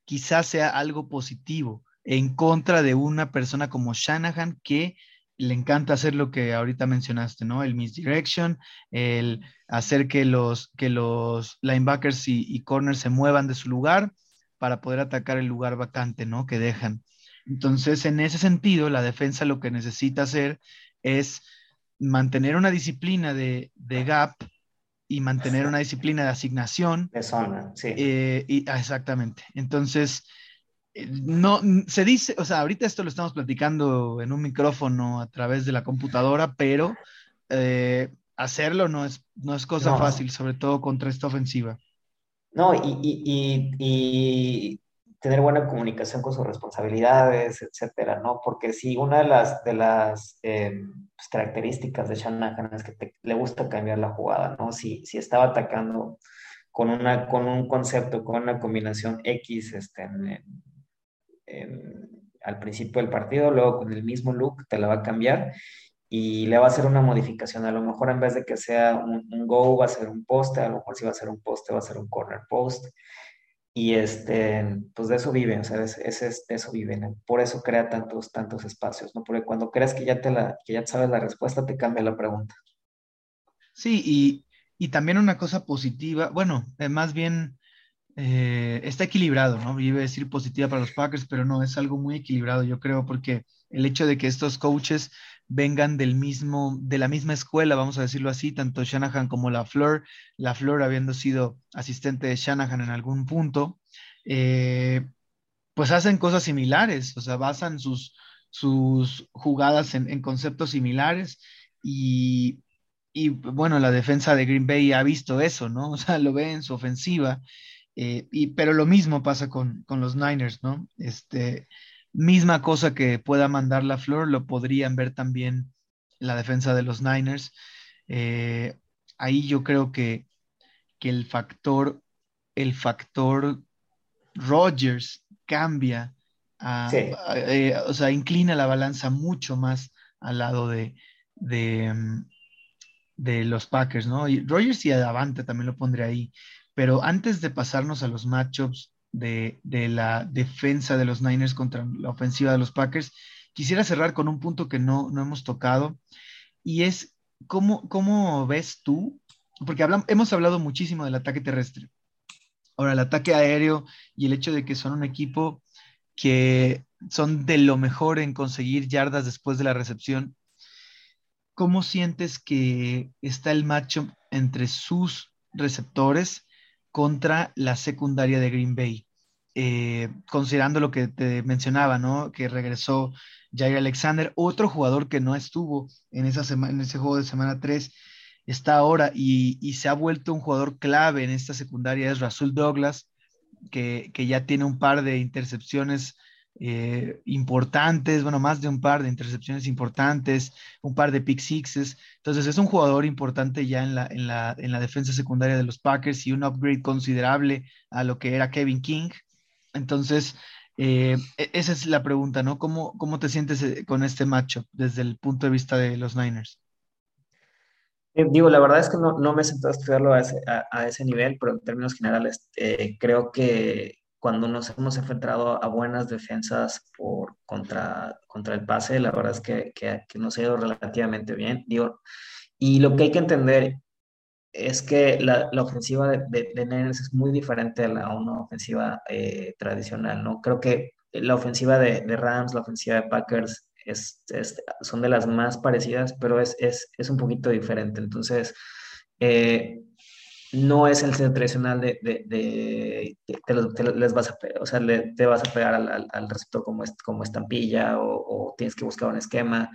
quizás sea algo positivo en contra de una persona como Shanahan que le encanta hacer lo que ahorita mencionaste, ¿no? El misdirection, el hacer que los, que los linebackers y, corners se muevan de su lugar para poder atacar el lugar vacante, ¿no? Que dejan. Entonces, en ese sentido, la defensa lo que necesita hacer es mantener una disciplina de, gap y mantener una disciplina de asignación. De zona, sí. Eh, y, ah, exactamente. Entonces, eh, no, se dice, o sea, ahorita esto lo estamos platicando en un micrófono a través de la computadora, pero eh, hacerlo no es, no es cosa fácil, sobre todo contra esta ofensiva. No, y, tener buena comunicación con sus responsabilidades, etcétera, ¿no? Porque si una de las, eh, pues, características de Shanahan es que le gusta cambiar la jugada, ¿no? Si, si estaba atacando con, una, con un concepto, con una combinación X este, en, al principio del partido, luego con el mismo look te la va a cambiar y le va a hacer una modificación. A lo mejor en vez de que sea un, go, va a ser un poste, a lo mejor si va a ser un poste, va a ser un corner post. Y este, pues de eso vive, o sea, es, de eso vive. Por eso crea tantos, tantos espacios, ¿no? Porque cuando creas que ya, te la, que ya sabes la respuesta, te cambia la pregunta. Sí, y, y también una cosa positiva, bueno, eh, más bien eh, está equilibrado, ¿no? Iba a decir positiva para los Packers, pero no, es algo muy equilibrado, yo creo, porque el hecho de que estos coaches vengan del mismo, de la misma escuela, vamos a decirlo así, tanto Shanahan como la Flor, la Flor habiendo sido asistente de Shanahan en algún punto, eh, pues hacen cosas similares, o sea, basan sus, sus jugadas en, conceptos similares y, y, bueno, la defensa de Green Bay ha visto eso, ¿no? O sea, lo ve en su ofensiva eh, y, pero lo mismo pasa con, los Niners, ¿no? Este, misma cosa que pueda mandar la flor, lo podrían ver también la defensa de los Niners. Eh, ahí yo creo que, el factor, el factor Rogers cambia, eh, o sea, inclina la balanza mucho más al lado de, de, mm, de los Packers, ¿no? Y Rogers y Adavante también lo pondré ahí. Pero antes de pasarnos a los matchups de, de la defensa de los Niners contra la ofensiva de los Packers, quisiera cerrar con un punto que no, no hemos tocado y es cómo, cómo ves tú, porque hablamos, hemos hablado muchísimo del ataque terrestre. Ahora, el ataque aéreo y el hecho de que son un equipo que son de lo mejor en conseguir yardas después de la recepción, ¿cómo sientes que está el matchup entre sus receptores contra la secundaria de Green Bay. Eh, considerando lo que te mencionaba, ¿no? Que regresó Jair Alexander, otro jugador que no estuvo en, esa en ese juego de semana 3, está ahora y, se ha vuelto un jugador clave en esta secundaria, es Rasul Douglas, que ya tiene un par de intercepciones eh, importantes, bueno, más de un par de intercepciones importantes, un par de pick sixes. Entonces es un jugador importante ya en la, en la, en la defensa secundaria de los Packers y un upgrade considerable a lo que era Kevin King. Entonces, eh, e, esa es la pregunta, ¿no? ¿Cómo, ¿Cómo te sientes eh, con este matchup desde el punto de vista de los Niners? digo, la verdad es que no, no me he sentado a estudiarlo a ese, a ese, nivel, pero en términos generales creo que cuando nos hemos enfrentado a buenas defensas por, contra, contra el pase, la verdad es que, que, nos ha ido relativamente bien. Digo, y lo que hay que entender es que la, la ofensiva de, de, Niners es muy diferente a, la, una ofensiva eh, tradicional, ¿no? Creo que la ofensiva de, de Rams, la ofensiva de Packers, es, son de las más parecidas, pero es, es, es un poquito diferente. Entonces, eh, no es el centro tradicional de, de, te, les vas a, o sea, te vas a pegar al, al, receptor como, como estampilla o, tienes que buscar un esquema.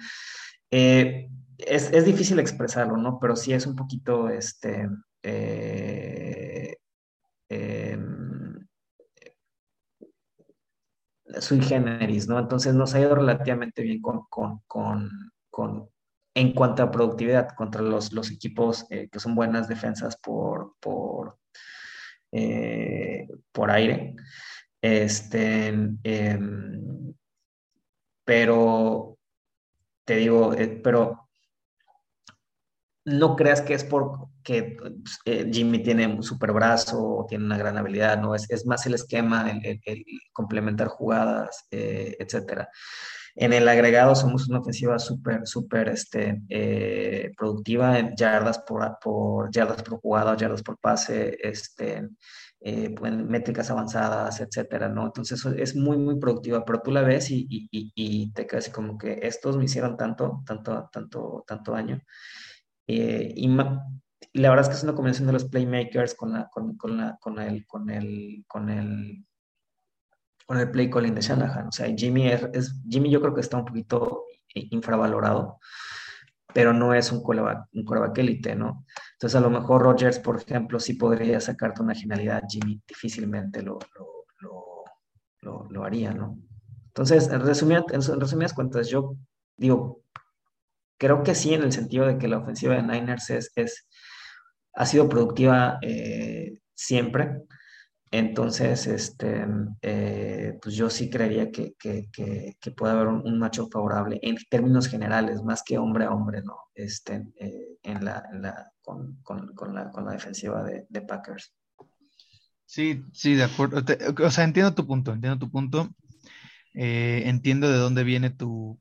Eh, es, es, difícil expresarlo, ¿no? Pero sí es un poquito, este, eh, em, sui generis, ¿no? Entonces nos ha ido relativamente bien con, con, con en cuanto a productividad contra los, los equipos eh, que son buenas defensas por, por, eh, por aire. Este, em, pero te digo, eh, pero no creas que es porque Jimmy tiene un super brazo o tiene una gran habilidad, no, es, es más el esquema, el, complementar jugadas, etcétera. En el agregado somos una ofensiva súper, súper este, eh, productiva en yardas por, por, yardas por jugada, yardas por pase, este, eh, métricas avanzadas, etcétera, ¿no? Entonces es muy, muy productiva, pero tú la ves y, y, y, te quedas como que estos me hicieron tanto, tanto, tanto, tanto daño. Eh, y, la verdad es que es una combinación de los playmakers con, la, con, con, la, con, el, con, el, con, el, con el play calling de Shanahan. O sea, Jimmy, es, Jimmy yo creo que está un poquito infravalorado, pero no es un coreback, un élite, ¿no? Entonces, a lo mejor Rogers, por ejemplo, sí podría sacarte una genialidad, Jimmy difícilmente lo, lo, lo, lo haría, ¿no? Entonces, en resumidas, en resumidas cuentas, yo digo, creo que sí, en el sentido de que la ofensiva de Niners es, es ha sido productiva eh, siempre. Entonces, este, eh, pues yo sí creería que, que, que, puede haber un, macho favorable en términos generales, más que hombre a hombre, ¿no? Este, eh, en la, la, con, con, con, la, con la defensiva de, Packers. Sí, sí, de acuerdo. o sea, entiendo tu punto, entiendo tu punto. entiendo de dónde viene tu,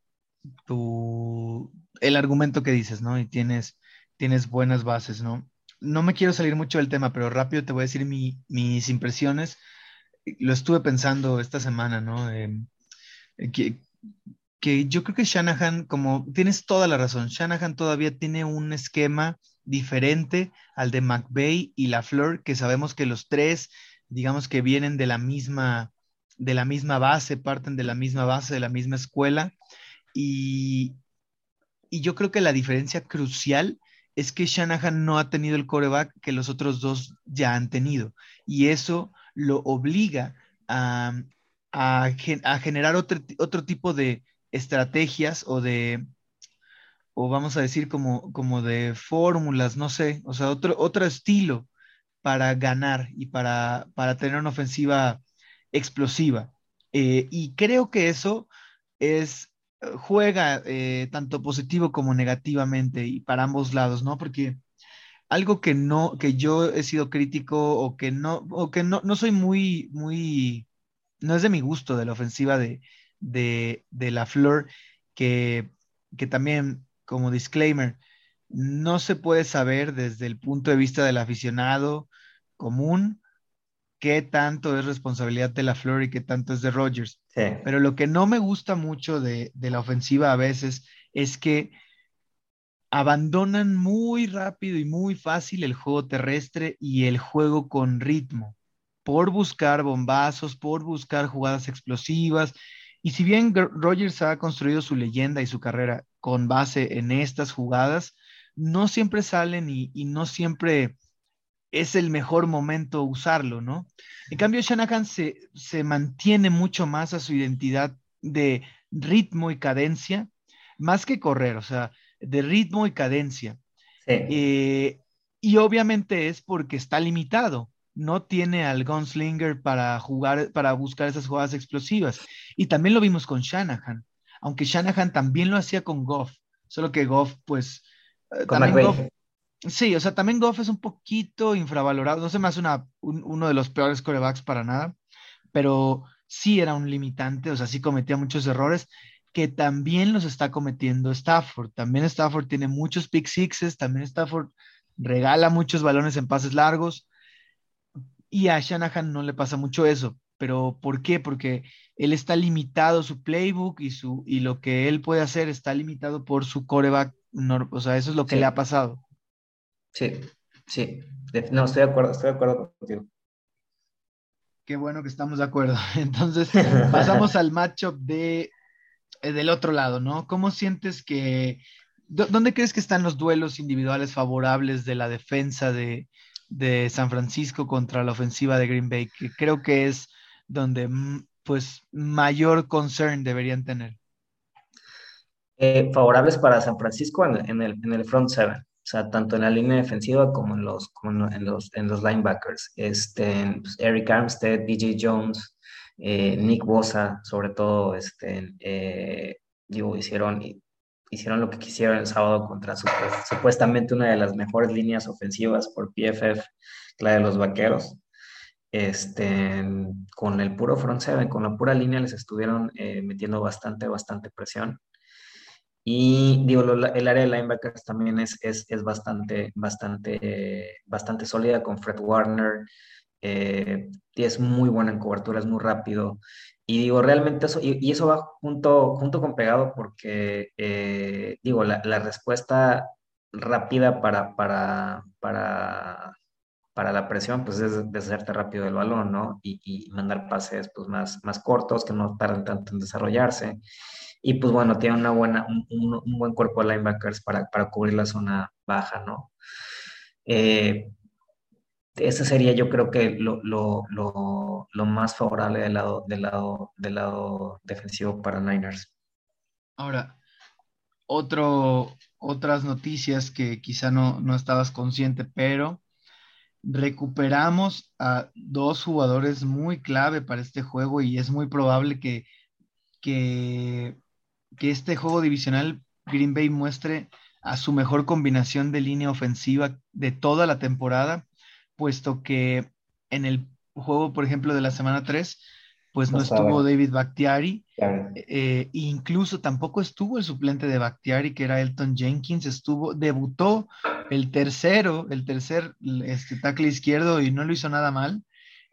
tu, el argumento que dices, ¿no? Y tienes, tienes buenas bases, ¿no? No me quiero salir mucho del tema, pero rápido te voy a decir mis impresiones. Lo estuve pensando esta semana, ¿no? Que, que yo creo que Shanahan, como tienes toda la razón, Shanahan todavía tiene un esquema diferente al de McVeigh y LaFleur, que sabemos que los tres, digamos que vienen de la misma, de la misma base, parten de la misma base, de la misma escuela. Y, y yo creo que la diferencia crucial es que Shanahan no ha tenido el coreback que los otros dos ya han tenido. Y eso lo obliga a, a, generar otro, otro, tipo de estrategias o de, o vamos a decir como, como de fórmulas, no sé, o sea, otro, otro estilo para ganar y para, para tener una ofensiva explosiva. Eh, y creo que eso es juega eh, tanto positivo como negativamente y para ambos lados, ¿no? Porque algo que no, que yo he sido crítico o que no, o que no, no soy muy, muy, no es de mi gusto de la ofensiva de, de, de la Flor, que, que también, como disclaimer, no se puede saber desde el punto de vista del aficionado común qué tanto es responsabilidad de la Flor y qué tanto es de Rogers. Pero lo que no me gusta mucho de, la ofensiva a veces es que abandonan muy rápido y muy fácil el juego terrestre y el juego con ritmo, por buscar bombazos, por buscar jugadas explosivas. Y si bien Rogers ha construido su leyenda y su carrera con base en estas jugadas, no siempre salen y, y no siempre es el mejor momento usarlo, ¿no? En cambio, Shanahan se, se mantiene mucho más a su identidad de ritmo y cadencia, más que correr, o sea, de ritmo y cadencia. Eh, y obviamente es porque está limitado, no tiene al gunslinger para jugar, para buscar esas jugadas explosivas. Y también lo vimos con Shanahan, aunque Shanahan también lo hacía con Goff, solo que Goff, pues, eh, también Goff, Sí, o sea, también Goff es un poquito infravalorado. No se me hace una, uno de los peores corebacks para nada, pero sí era un limitante, o sea, sí cometía muchos errores que también los está cometiendo Stafford. También Stafford tiene muchos pick sixes, también Stafford regala muchos balones en pases largos y a Shanahan no le pasa mucho eso. Pero ¿por qué? Porque él está limitado, su playbook y, su, y lo que él puede hacer está limitado por su coreback. o sea, eso es lo que le ha pasado. Sí, sí. No, estoy de acuerdo, estoy de acuerdo contigo. Qué bueno que estamos de acuerdo. Entonces, pasamos al matchup de, eh, del otro lado, ¿no? ¿Cómo sientes que, dónde crees que están los duelos individuales favorables de la defensa de, de San Francisco contra la ofensiva de Green Bay? Que creo que es donde, mm, pues, mayor concern deberían tener. Eh, favorables para San Francisco en, el, en el front seven. O sea, tanto en la línea defensiva como en los, en los, en los linebackers. Este, pues, Eric Armstead, DJ Jones, eh, Nick Bosa, sobre todo, este, eh, hicieron, hicieron lo que quisieron el sábado contra supuestamente una de las mejores líneas ofensivas por PFF, la de los vaqueros. este, con el puro front seven, con la pura línea, les estuvieron eh, metiendo bastante, bastante presión. Y digo, el área de linebackers también es, es, es bastante, bastante, bastante sólida con Fred Warner. Eh, es muy buena en cobertura, es muy rápido. Y digo, realmente eso, y, eso va junto, junto con pegado porque, eh, digo, la, la, respuesta rápida para, para, para, para la presión, pues es deshacerte rápido el balón, ¿no? Y, y, mandar pases pues, más, más cortos, que no tarden tanto en desarrollarse. Y pues bueno, tiene una buena, un, un, buen cuerpo de linebackers para, para cubrir la zona baja, ¿no? Eh, ese sería yo creo que lo, lo, lo, lo, más favorable del lado, del, lado, del lado defensivo para Niners. Ahora, otro, otras noticias que quizá no, no estabas consciente, pero recuperamos a dos jugadores muy clave para este juego y es muy probable que, que, que este juego divisional Green Bay muestre a su mejor combinación de línea ofensiva de toda la temporada puesto que en el juego, por ejemplo, de la semana 3, pues no, estuvo David Bakhtiari, eh, incluso tampoco estuvo el suplente de Bakhtiari, que era Elton Jenkins, estuvo, debutó el tercero, el tercer este, tackle izquierdo y no lo hizo nada mal,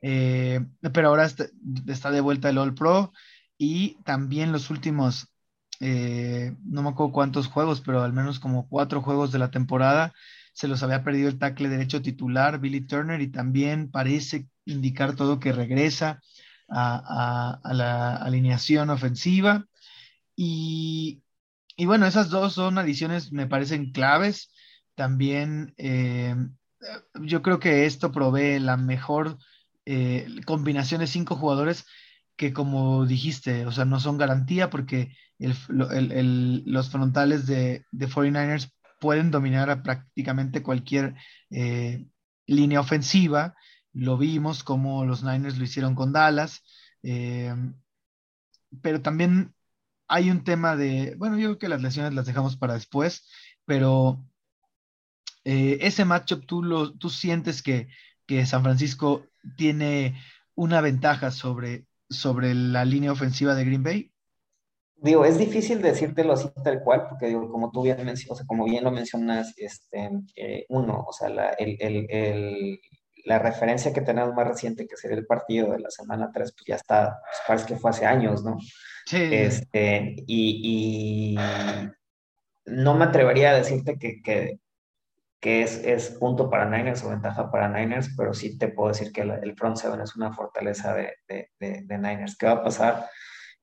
eh, pero ahora está, de vuelta el All Pro y también los últimos, eh, no me acuerdo cuántos juegos, pero al menos como cuatro juegos de la temporada, se los había perdido el tackle derecho titular, Billy Turner, y también parece indicar todo que regresa a, la alineación ofensiva. Y, bueno, esas dos son adiciones, me parecen claves. También eh, yo creo que esto provee la mejor eh, combinación de cinco jugadores que como dijiste, o sea, no son garantía porque los frontales de, de 49ers pueden dominar a prácticamente cualquier eh, línea ofensiva. Lo vimos como los Niners lo hicieron con Dallas. Eh, pero también hay un tema de, bueno, yo creo que las lesiones las dejamos para después, pero eh, ese matchup tú, tú sientes que, que, San Francisco tiene una ventaja sobre, sobre la línea ofensiva de Green Bay digo, es difícil decírtelo así tal cual, porque digo, como tú bien mencionas, o sea, como bien lo mencionas, este, eh, uno, o sea, la, el, el, el, la referencia que tenemos más reciente, que sería el partido de la semana 3, pues ya está, pues parece que fue hace años, ¿no? Sí. Este, y, y no me atrevería a decirte que, que, que es, es, punto para Niners o ventaja para Niners, pero sí te puedo decir que el front seven es una fortaleza de, de, de, de Niners. ¿Qué va a pasar?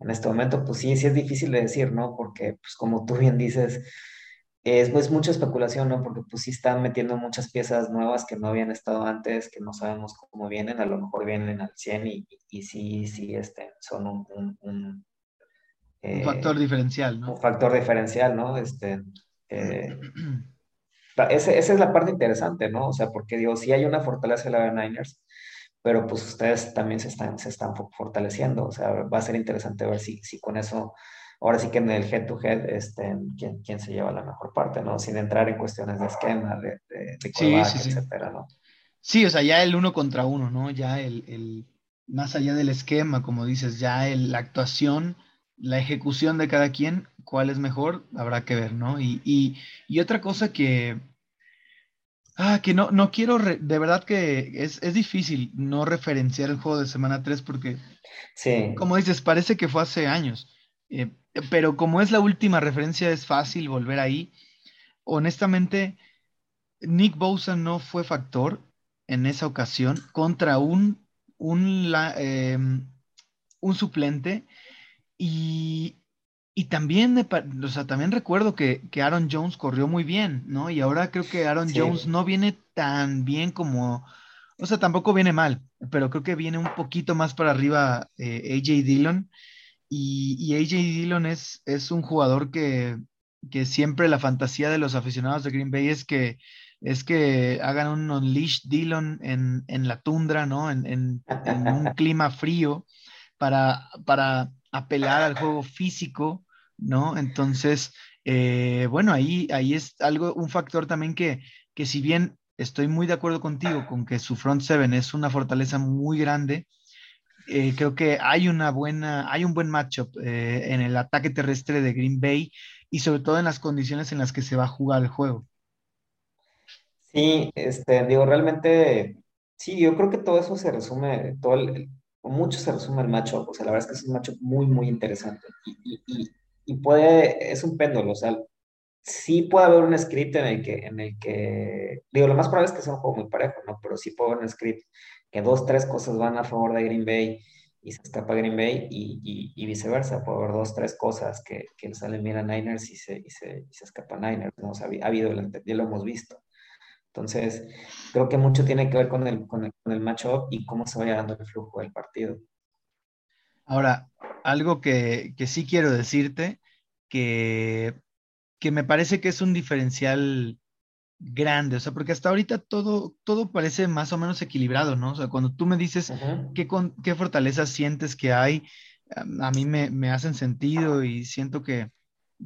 En este momento, pues sí, sí es difícil de decir, ¿no? Porque, pues como tú bien dices, es pues mucha especulación, ¿no? Porque pues sí están metiendo muchas piezas nuevas que no habían estado antes, que no sabemos cómo vienen, a lo mejor vienen al 100 y, y, sí, sí, este, son un... un, un, eh, factor diferencial, ¿no? Un factor diferencial, ¿no? Este, eh, esa es la parte interesante, ¿no? O sea, porque digo, si hay una fortaleza de la Niners, pero pues ustedes también se están, se están fortaleciendo, o sea, va a ser interesante ver si, si con eso, ahora sí que en el head to head, este, quién, quién se lleva la mejor parte, ¿no? Sin entrar en cuestiones de esquema, de, de, de etcétera, ¿no? Sí, o sea, ya el uno contra uno, ¿no? Ya el, el más allá del esquema, como dices, ya el, la actuación, la ejecución de cada quien, cuál es mejor, habrá que ver, ¿no? Y, y, y otra cosa que, Ah, que no, no quiero, de verdad que es, difícil no referenciar el juego de semana 3 porque, sí. como dices, parece que fue hace años, eh, pero como es la última referencia es fácil volver ahí. Honestamente, Nick Bosa no fue factor en esa ocasión contra un, un, em, un suplente y, y también, o sea, también recuerdo que, Aaron Jones corrió muy bien, ¿no? Y ahora creo que Aaron Jones no viene tan bien como, o sea, tampoco viene mal, pero creo que viene un poquito más para arriba eh, AJ Dillon. Y, AJ Dillon es, es un jugador que, que, siempre la fantasía de los aficionados de Green Bay es que, es que hagan un unleash Dillon en, en la tundra, ¿no? En, en, en un clima frío para, para apelar al juego físico, ¿no? Entonces, eh, bueno, ahí, ahí es algo, un factor también que, que si bien estoy muy de acuerdo contigo con que su front seven es una fortaleza muy grande. Eh, creo que hay una buena, hay un buen matchup eh, en el ataque terrestre de Green Bay y sobre todo en las condiciones en las que se va a jugar el juego. Sí, este, digo, realmente, sí, yo creo que todo eso se resume, todo el, mucho se resume al matchup, o sea, la verdad es que es un matchup muy, muy interesante y, y, y puede, es un péndulo, o sea, sí puede haber un script en el que, en el que, digo, lo más probable es que sea un juego muy parejo, ¿no? Pero sí puede haber un script que dos, tres cosas van a favor de Green Bay y se escapa Green Bay y, y, viceversa, puede haber dos, tres cosas que, que le salen bien a Niners y se, y se, se escapa Niners, ¿no? O ha habido, ya lo hemos visto. Entonces, creo que mucho tiene que ver con el, con el, con el matchup y cómo se vaya dando el flujo del partido. Ahora, algo que, que sí quiero decirte, que que me parece que es un diferencial grande, o sea, porque hasta ahorita todo, todo parece más o menos equilibrado, ¿no? O sea, cuando tú me dices qué, con, qué fortalezas sientes que hay, a, mí me, me, hacen sentido y siento que,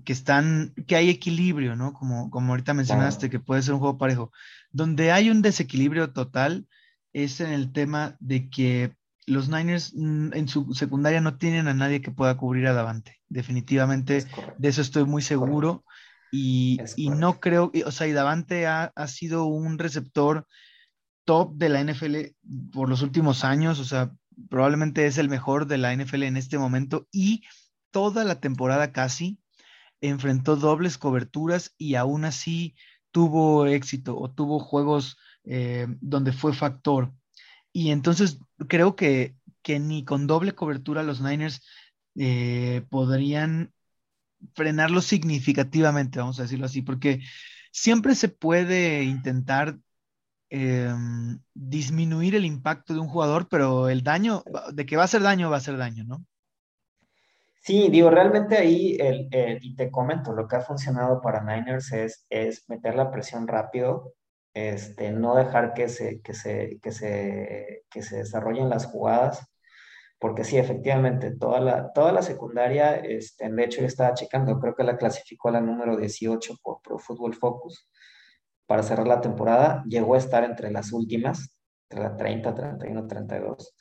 que, están, que hay equilibrio, ¿no? Como, como ahorita mencionaste, que puede ser un juego parejo. Donde hay un desequilibrio total es en el tema de que los Niners mm, en su secundaria no tienen a nadie que pueda cubrir a Davante. Definitivamente, de eso estoy muy seguro. Y, no creo, o sea, y Davante ha, sido un receptor top de la NFL por los últimos años, o sea, probablemente es el mejor de la NFL en este momento y toda la temporada casi enfrentó dobles coberturas y aún así tuvo éxito o tuvo juegos eh, donde fue factor. Y entonces creo que, que, ni con doble cobertura los Niners eh, podrían frenarlo significativamente, vamos a decirlo así, porque siempre se puede intentar em, disminuir el impacto de un jugador, pero el daño, de que va a hacer daño, va a hacer daño, ¿no? Sí, digo, realmente ahí, el, y te comento, lo que ha funcionado para Niners es, es meter la presión rápido, este, no dejar que se, que se, que se, que se desarrollen las jugadas porque sí, efectivamente, toda la, toda la secundaria, este, de hecho yo estaba checando, creo que la clasificó a la número 18 por Pro Football Focus para cerrar la temporada, llegó a estar entre las últimas, entre la 30, 31, 32.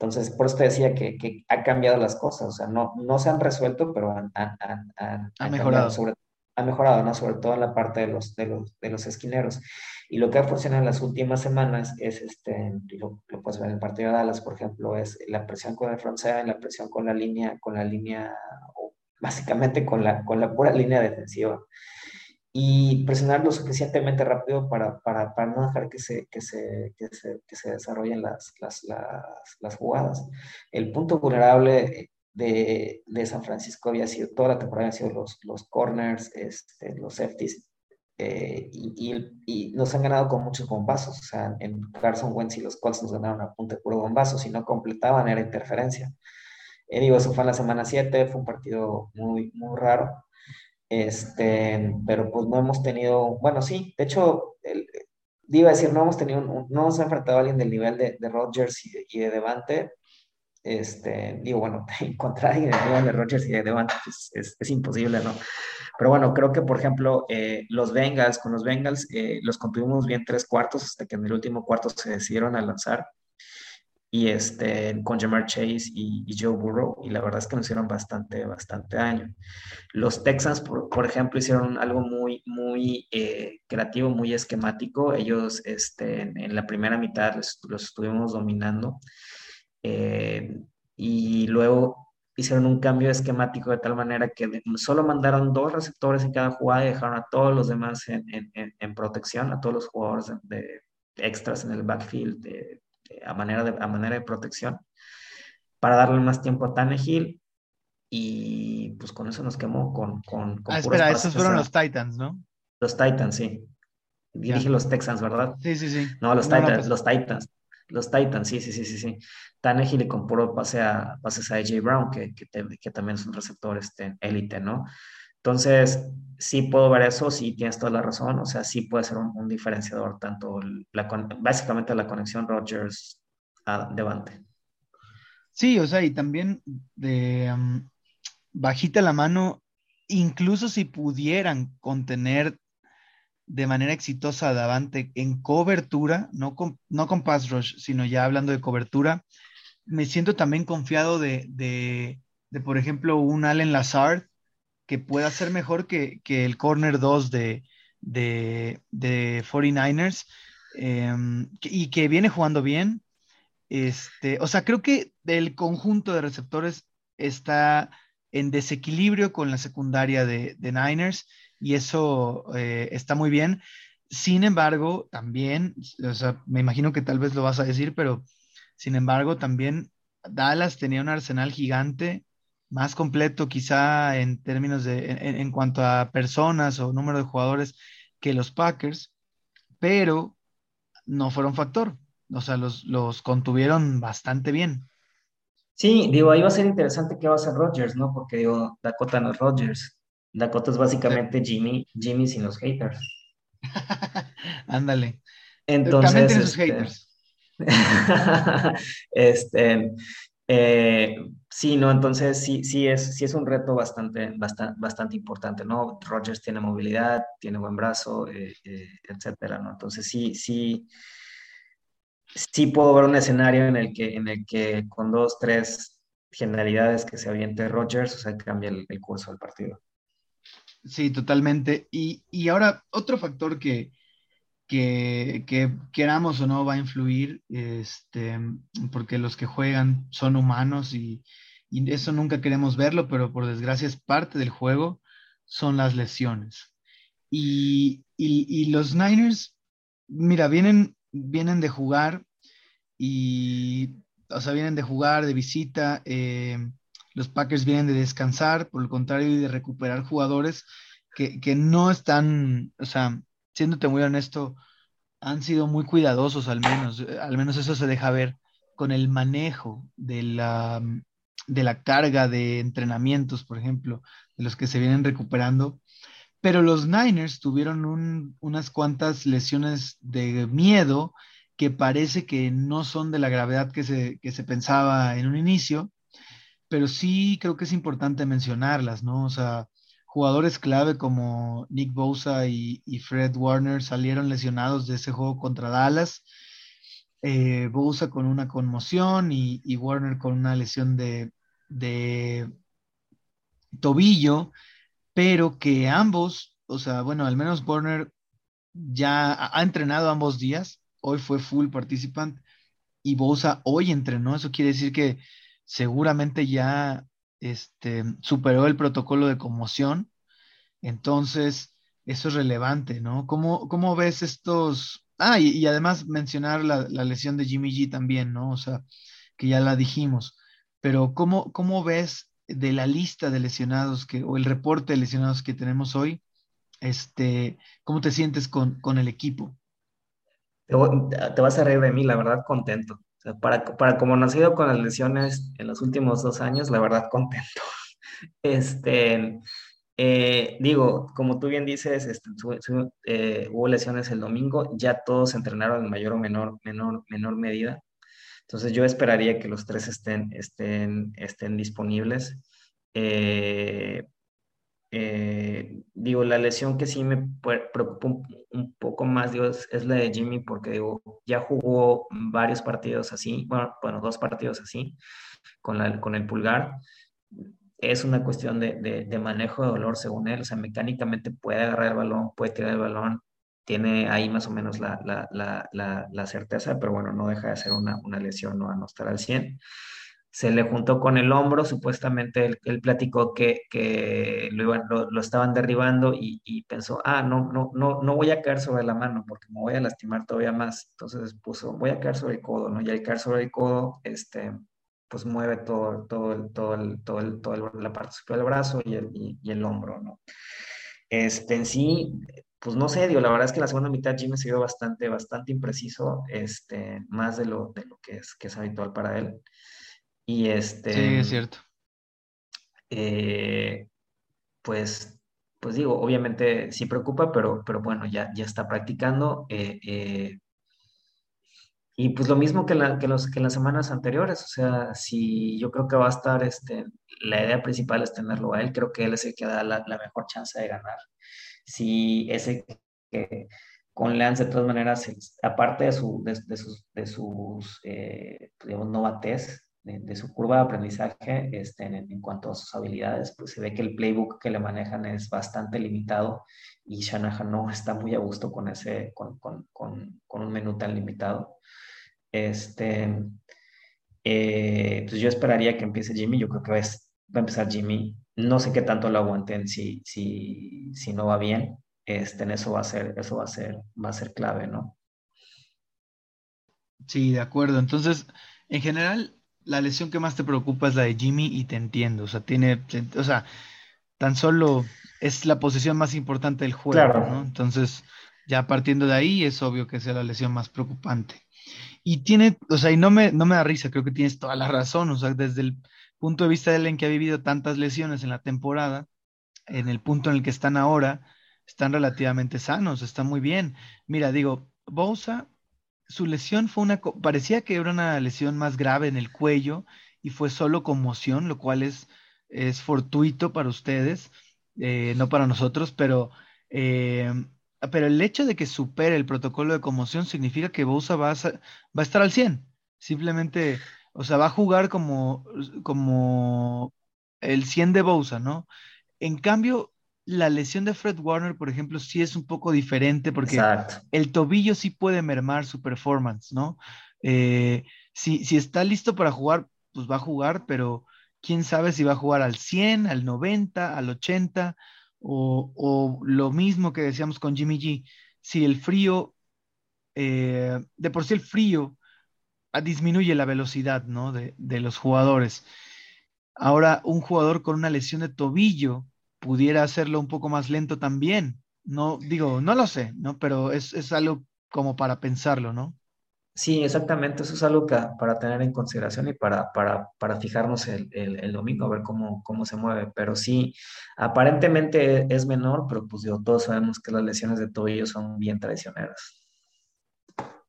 Entonces, por eso te decía que, que ha cambiado las cosas, o sea, no, no se han resuelto, pero han, han, han, han mejorado. Sobre, ha mejorado, ¿no? Sobre todo en la parte de los, de los, de los esquineros. Y lo que ha funcionado en las últimas semanas es, este, lo, lo puedes ver en el partido de Dallas, por ejemplo, es la presión con el front seven, la presión con la línea, con la línea, o básicamente con la, con la pura línea defensiva. Y presionar lo suficientemente rápido para, para, para no dejar que se, que se, que se, que se desarrollen las, las, las, las jugadas. El punto vulnerable de, de, San Francisco había sido, toda la temporada habían sido los, los corners, este, los safeties, eh, y, y, nos han ganado con muchos bombazos. O sea, en Carson Wentz y los Colts nos ganaron a punto de puro bombazo. Si no completaban, era interferencia. Eh, digo, eso fue en la semana 7, fue un partido muy, muy raro. Este, pero pues no hemos tenido, bueno, sí, de hecho, iba a decir, no hemos tenido, no hemos enfrentado a alguien del nivel de, de Rodgers y de, de Devante, este, digo, bueno, encontrar en el nivel de Rodgers y de Devante pues, es, es, imposible, ¿no? Pero bueno, creo que, por ejemplo, eh, los Bengals, con los Bengals, eh, los contuvimos bien tres cuartos hasta que en el último cuarto se decidieron a lanzar. Y este, con Jamar Chase y, y, Joe Burrow, y la verdad es que nos hicieron bastante, bastante daño. Los Texans, por, por ejemplo, hicieron algo muy, muy eh, creativo, muy esquemático. Ellos, este, en, la primera mitad los, los estuvimos dominando eh, y luego hicieron un cambio esquemático de tal manera que solo mandaron dos receptores en cada jugada y dejaron a todos los demás en, en, en protección, a todos los jugadores de, extras en el backfield de, a, manera de, a manera de protección para darle más tiempo a Tannehill y pues con eso nos quemó con... con, con ah, espera, esos fueron los Titans, ¿no? Los Titans, sí. Dije los Texans, ¿verdad? Sí, sí, sí. No, los Titans, pues los Titans. Los Titans, sí, sí, sí, sí, sí. Tannehill con puro pase a, pases a AJ Brown, que, que, que, también es un receptor este, élite, ¿no? Entonces, sí puedo ver eso, sí tienes toda la razón, o sea, sí puede ser un, diferenciador, tanto la, básicamente la conexión Rogers a Devante. Sí, o sea, y también de um, bajita la mano, incluso si pudieran contener de manera exitosa a Davante en cobertura, no con, no con pass rush, sino ya hablando de cobertura, me siento también confiado de, de, por ejemplo, un Allen Lazard que pueda ser mejor que, el corner 2 de, de, 49ers em, y que viene jugando bien. Este, o sea, creo que el conjunto de receptores está en desequilibrio con la secundaria de, Niners y eso eh, está muy bien. Sin embargo, también, o sea, me imagino que tal vez lo vas a decir, pero sin embargo, también Dallas tenía un arsenal gigante, más completo quizá en términos de, en, cuanto a personas o número de jugadores que los Packers, pero no fueron factor. O sea, los, los contuvieron bastante bien. Sí, digo, ahí va a ser interesante qué va a hacer Rodgers, ¿no? Porque digo, Dakota no es Rodgers. Dakota es básicamente Jimmy, Jimmy sin los haters. Ándale. Entonces. También tiene sus este, haters. este, eh, sí, no, entonces sí, sí es, sí es un reto bastante, bastante, importante, ¿no? Rodgers tiene movilidad, tiene buen brazo, eh, eh, etcétera, ¿no? Entonces sí, sí sí puedo ver un escenario en el que, en el que con dos, tres generalidades que se aviente Rogers, o sea, cambia el, curso del partido. Sí, totalmente. Y, ahora, otro factor que, que, queramos o no va a influir, este, porque los que juegan son humanos y, eso nunca queremos verlo, pero por desgracia es parte del juego, son las lesiones. Y, y los Niners, mira, vienen vienen de jugar y, o sea, vienen de jugar, de visita. Eh, los Packers vienen de descansar, por el contrario, y de recuperar jugadores que, que no están, o sea, siéndote muy honesto, han sido muy cuidadosos al menos, al menos eso se deja ver con el manejo de la, de la carga de entrenamientos, por ejemplo, de los que se vienen recuperando. Pero los Niners tuvieron unas cuantas lesiones de miedo que parece que no son de la gravedad que se, se pensaba en un inicio, pero sí creo que es importante mencionarlas, ¿no? O sea, jugadores clave como Nick Bosa y, Fred Warner salieron lesionados de ese juego contra Dallas. Eh, Bosa con una conmoción y, Warner con una lesión de, tobillo pero que ambos, o sea, bueno, al menos Warner ya ha entrenado ambos días, hoy fue full participant y Bosa hoy entrenó, eso quiere decir que seguramente ya este, superó el protocolo de conmoción, entonces eso es relevante, ¿no? ¿Cómo, cómo ves estos... Ah, y, además mencionar la, lesión de Jimmy G también, ¿no? O sea, que ya la dijimos, pero ¿cómo, cómo ves de la lista de lesionados que, o el reporte de lesionados que tenemos hoy, este, ¿cómo te sientes con, con el equipo? Te, vas a reír de mí, la verdad, contento. Para, para como nacido con las lesiones en los últimos dos años, la verdad, contento. Este, eh, digo, como tú bien dices, este, eh, hubo lesiones el domingo, ya todos entrenaron en mayor o menor, menor, menor medida. Entonces yo esperaría que los tres estén, estén, estén disponibles. Eh, eh, digo, la lesión que sí me preocupa un, poco más Dios, es la de Jimmy porque digo, ya jugó varios partidos así, bueno, bueno dos partidos así con, la, con el pulgar. Es una cuestión de, de, manejo de dolor según él, o sea, mecánicamente puede agarrar el balón, puede tirar el balón, tiene ahí más o menos la, la, la, certeza, pero bueno, no deja de ser una, una lesión, no, no estar al 100. Se le juntó con el hombro, supuestamente él, él platicó que, que lo, iban, lo, estaban derribando y, pensó, ah, no, no, no, no voy a caer sobre la mano porque me voy a lastimar todavía más. Entonces puso, voy a caer sobre el codo, ¿no? Y al caer sobre el codo, este, pues mueve todo, todo, todo, el, todo, el, todo la parte superior del brazo y el, y, y el hombro, ¿no? Este, en sí, pues no sé, digo, la verdad es que la segunda mitad Jimmy se vio bastante, bastante impreciso, este, más de lo, de lo que, es, que es habitual para él. Y este... Sí, es cierto. Eh, pues, pues digo, obviamente sí preocupa, pero, pero bueno, ya, ya está practicando. Eh, eh, y pues lo mismo que, la, que, los, que las semanas anteriores, o sea, si yo creo que va a estar, este, la idea principal es tenerlo a él, creo que él es el que da la, la mejor chance de ganar si ese que con Lance, de todas maneras, aparte de, su, de, sus, de sus eh, digamos, novatez, de, su curva de aprendizaje este, en, cuanto a sus habilidades, pues se ve que el playbook que le manejan es bastante limitado y Shanahan no está muy a gusto con, ese, con, con, con, con un menú tan limitado. Este, eh, pues yo esperaría que empiece Jimmy, yo creo que va a, va a empezar Jimmy. No sé qué tanto lo aguanten si, si, si no va bien. Este, en eso va a ser, eso va a ser, va a ser clave, ¿no? Sí, de acuerdo. Entonces, en general, la lesión que más te preocupa es la de Jimmy y te entiendo. O sea, tiene, o sea, tan solo es la posición más importante del juego, ¿no? Entonces, ya partiendo de ahí, es obvio que sea la lesión más preocupante. Y tiene, o sea, y no me, no me da risa, creo que tienes toda la razón. O sea, desde el punto de vista de él en que ha vivido tantas lesiones en la temporada, en el punto en el que están ahora, están relativamente sanos, están muy bien. Mira, digo, Bosa su lesión fue una, parecía que era una lesión más grave en el cuello y fue solo conmoción, lo cual es, es fortuito para ustedes, eh, no para nosotros, pero, eh, pero el hecho de que supere el protocolo de conmoción significa que Bosa va a, estar al 100. Simplemente, o sea, va a jugar como, como el 100 de Bosa, ¿no? En cambio, la lesión de Fred Warner, por ejemplo, sí es un poco diferente porque el tobillo sí puede mermar su performance, ¿no? Eh, si, si, está listo para jugar, pues va a jugar, pero quién sabe si va a jugar al 100, al 90, al 80, o, lo mismo que decíamos con Jimmy G. Si el frío, eh, de por sí el frío ah, disminuye la velocidad, ¿no? De, de los jugadores. Ahora, un jugador con una lesión de tobillo, pudiera hacerlo un poco más lento también. No, digo, no lo sé, ¿no? Pero es, es algo como para pensarlo, ¿no? Sí, exactamente. Eso es algo que, para tener en consideración y para, para, para fijarnos el, el, domingo, a ver cómo, cómo se mueve. Pero sí, aparentemente es menor, pero pues digo, todos sabemos que las lesiones de tobillo son bien traicioneras.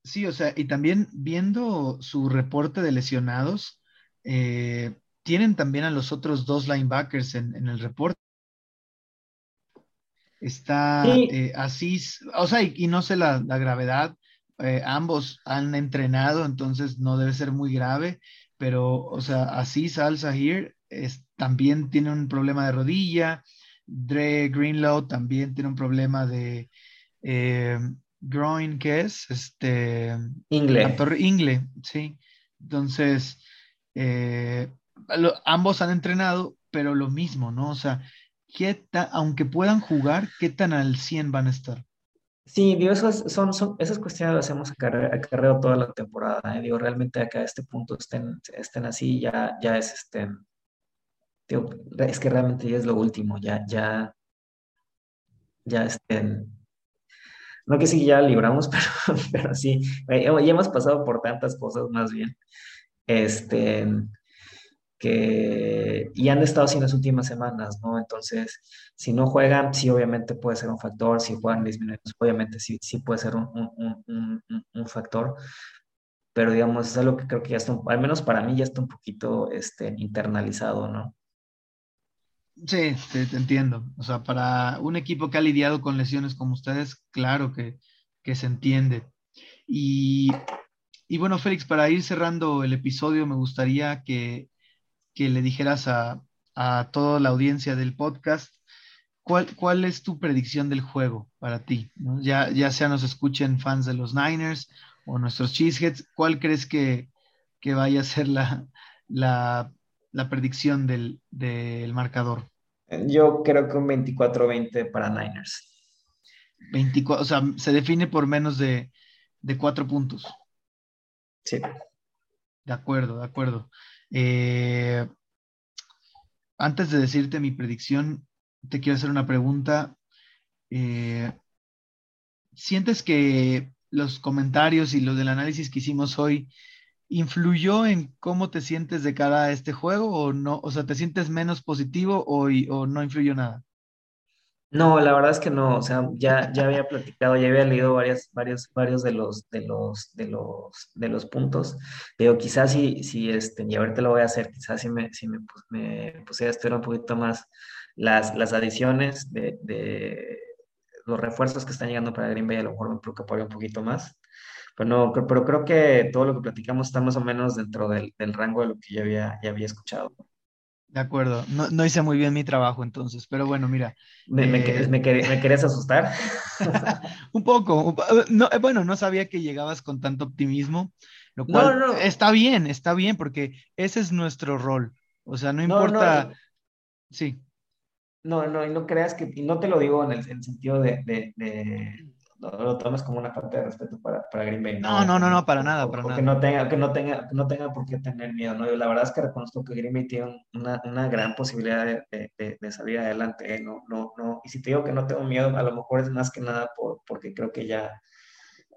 Sí, o sea, y también viendo su reporte de lesionados, eh, tienen también a los otros dos linebackers en, en el reporte. Está eh, así, o sea, y, no sé la, gravedad, eh, ambos han entrenado, entonces no debe ser muy grave, pero, o sea, así Salsa here también tiene un problema de rodilla, Dre Greenlow también tiene un problema de eh, groin, ¿qué es? Este, Ingle. Ingle, sí. Entonces, ambos han entrenado, pero lo mismo, ¿no? O sea, aunque puedan jugar, qué tan al 100 van a estar. Sí, digo, esas, son, son, esas cuestiones las hacemos acarreo, toda la temporada. ¿eh? Digo, realmente acá a este punto estén, estén así, ya, ya es este. es que realmente ya es lo último, ya, ya, ya estén. No que sí, ya libramos, pero, pero sí, eh, ya hemos pasado por tantas cosas más bien. Este, que y han estado así en las últimas semanas, ¿no? Entonces, si no juegan, sí, obviamente puede ser un factor, si juegan 10 minutos, obviamente sí, sí puede ser un, un, un, factor, pero digamos, es algo que creo que ya está, al menos para mí ya está un poquito este, internalizado, ¿no? Sí, te, entiendo. O sea, para un equipo que ha lidiado con lesiones como ustedes, claro que, que se entiende. Y, y bueno, Félix, para ir cerrando el episodio, me gustaría que que le dijeras a, toda la audiencia del podcast cuál, cuál es tu predicción del juego para ti. Ya, ya sea nos escuchen fans de los Niners o nuestros Cheeseheads, ¿cuál crees que, vaya a ser la, la, predicción del, marcador? Yo creo que un 24-20 para Niners. 24, o sea, se define por menos de, de cuatro puntos. Sí. De acuerdo, de acuerdo. Eh, antes de decirte mi predicción, te quiero hacer una pregunta. Eh, ¿Sientes que los comentarios y lo del análisis que hicimos hoy influyó en cómo te sientes de cara a este juego o no? O sea, ¿te sientes menos positivo o, o no influyó nada? No, la verdad es que no, o sea, ya, ya había platicado, ya había leído varias, varios, varios de los, de los, de los, de los puntos. Pero quizás si, si este, y ahorita lo voy a hacer, quizás si me, si me, me pusiera a estudiar un poquito más las, las adiciones de, los refuerzos que están llegando para Green Bay a lo mejor me preocuparía un poquito más. Pero, no, pero creo que todo lo que platicamos está más o menos dentro del, del rango de lo que yo había, ya había escuchado. De acuerdo, no, no, hice muy bien mi trabajo entonces, pero bueno, mira. ¿Me, me, eh, me, querías asustar? un poco, no, eh, bueno, no sabía que llegabas con tanto optimismo, lo cual no, no. está bien, está bien, porque ese es nuestro rol. O sea, no importa. Sí. No, no, y no creas que, y no te lo digo en el, en el sentido de, de, no lo tomes como una falta de respeto para, para Green Bay. No, no, no, no, para nada, para nada. Que no, tenga, que, no tenga, que no tenga por qué tener miedo, ¿no? Yo la verdad es que reconozco que Green Bay tiene una, una gran posibilidad de, de, de salir adelante, ¿eh? No, no, no, y si te digo que no tengo miedo, a lo mejor es más que nada por, porque creo que ya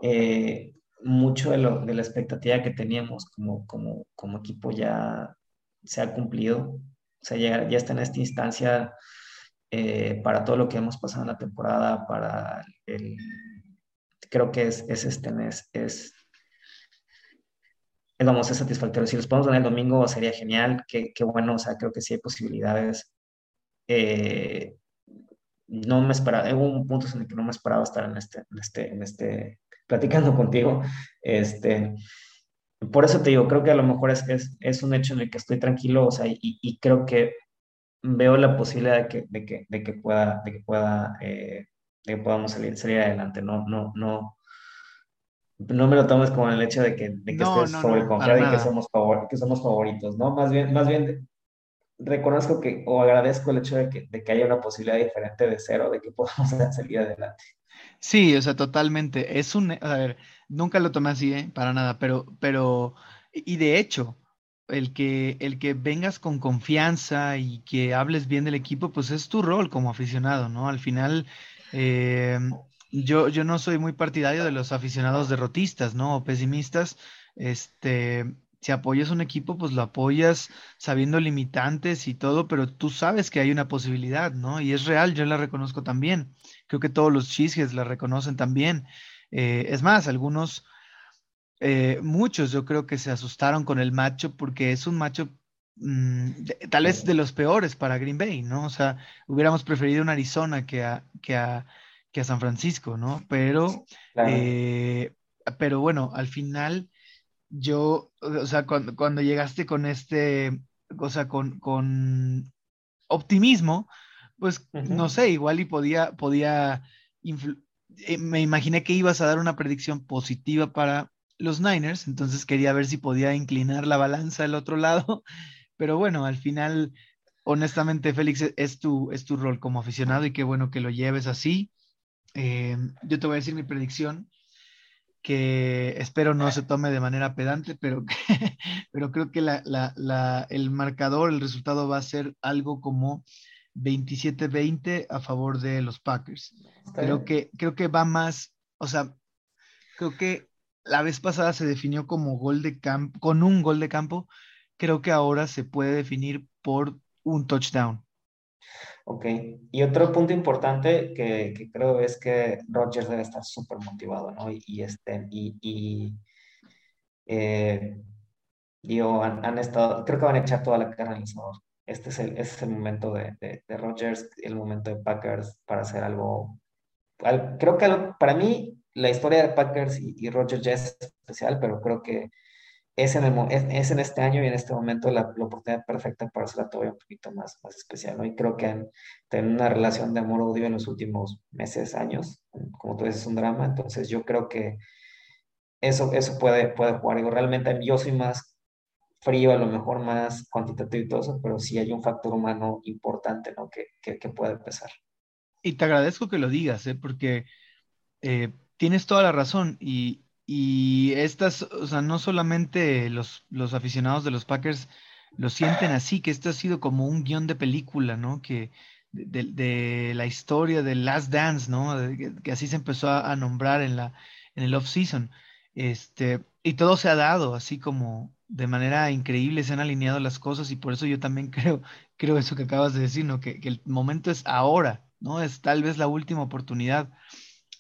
eh, mucho de, lo, de la expectativa que teníamos como, como, como equipo ya se ha cumplido. O sea, ya, ya está en esta instancia eh, para todo lo que hemos pasado en la temporada, para el, creo que es, es este mes, es, vamos, es satisfactorio. Si los podemos ganar el domingo sería genial, qué, qué bueno, o sea, creo que sí hay posibilidades. Eh, no me esperaba, hubo un punto en el que no me esperaba estar en este, en este, en este, platicando contigo. Este, por eso te digo, creo que a lo mejor es, es, es un hecho en el que estoy tranquilo, o sea, y, y creo que veo la posibilidad de que, de que, de que pueda, de que pueda eh, que podamos salir, salir adelante. No, no, no, no me lo tomes como el hecho de que, de que estés sobre confiado y que somos, favor, que somos favoritos, ¿no? Más bien, más bien reconozco que, o agradezco el hecho de que, de que haya una posibilidad diferente de cero, de que podamos salir adelante. Sí, o sea, totalmente. Es un, a ver, nunca lo tomé así, ¿eh? Para nada, pero, pero, y de hecho, el que, el que vengas con confianza y que hables bien del equipo, pues es tu rol como aficionado, ¿no? Al final, eh, yo, yo no soy muy partidario de los aficionados derrotistas, ¿no? O pesimistas. Este, si apoyas un equipo, pues lo apoyas sabiendo limitantes y todo, pero tú sabes que hay una posibilidad, ¿no? Y es real, yo la reconozco también. Creo que todos los chisques la reconocen también. Eh, es más, algunos eh, muchos yo creo que se asustaron con el macho porque es un macho mm, tal vez de los peores para Green Bay, ¿no? O sea, hubiéramos preferido un Arizona que a, que a, que a San Francisco, ¿no? Pero, eh, pero bueno, al final yo, o sea, cuando, cuando llegaste con este, o sea, con, con optimismo, pues no sé, igual y podía, podía, eh, me imaginé que ibas a dar una predicción positiva para, los Niners, entonces quería ver si podía inclinar la balanza al otro lado, pero bueno, al final, honestamente, Félix, e-, es tu, es tu rol como aficionado y qué bueno que lo lleves así. Eh, yo te voy a decir mi predicción, que espero no se tome de manera pedante, pero, pero creo que el marcador, el resultado va a ser algo como 27-20 a favor de los Packers. Creo que, creo que va más, o sea, creo que la vez pasada se definió como gol de campo, con un gol de campo, creo que ahora se puede definir por un touchdown. Ok, y otro punto importante que, creo es que Rogers debe estar súper motivado, ¿no? Y, este, y, y eh, han, estado, creo que van a echar toda la carne el asador. Este es el, es el momento de, de, Rogers, el momento de Packers para hacer algo. creo que para mí la historia de Packers y, y Roger ya es especial, pero creo que es en, este año y en este momento la, oportunidad perfecta para hacerla todavía un poquito más, más especial, ¿no? Y creo que han tenido una relación de amor-odio en los últimos meses, años, como tú dices, es un drama, entonces yo creo que eso, eso puede, puede jugar. Digo, realmente yo soy más frío, a lo mejor más cuantitativo y todo eso, pero sí hay un factor humano importante, ¿no? Que, que, que puede pesar. Y te agradezco que lo digas, ¿eh? Porque... Eh, tienes toda la razón y, estas, o sea, no solamente los, los aficionados de los Packers lo sienten así, que esto ha sido como un guion de película, ¿no? Que de, la historia del Last Dance, ¿no? que, así se empezó a, nombrar en la en el off season. Este, y todo se ha dado así como de manera increíble, se han alineado las cosas y por eso yo también creo, creo eso que acabas de decir, ¿no? Que, que el momento es ahora, ¿no? Es tal vez la última oportunidad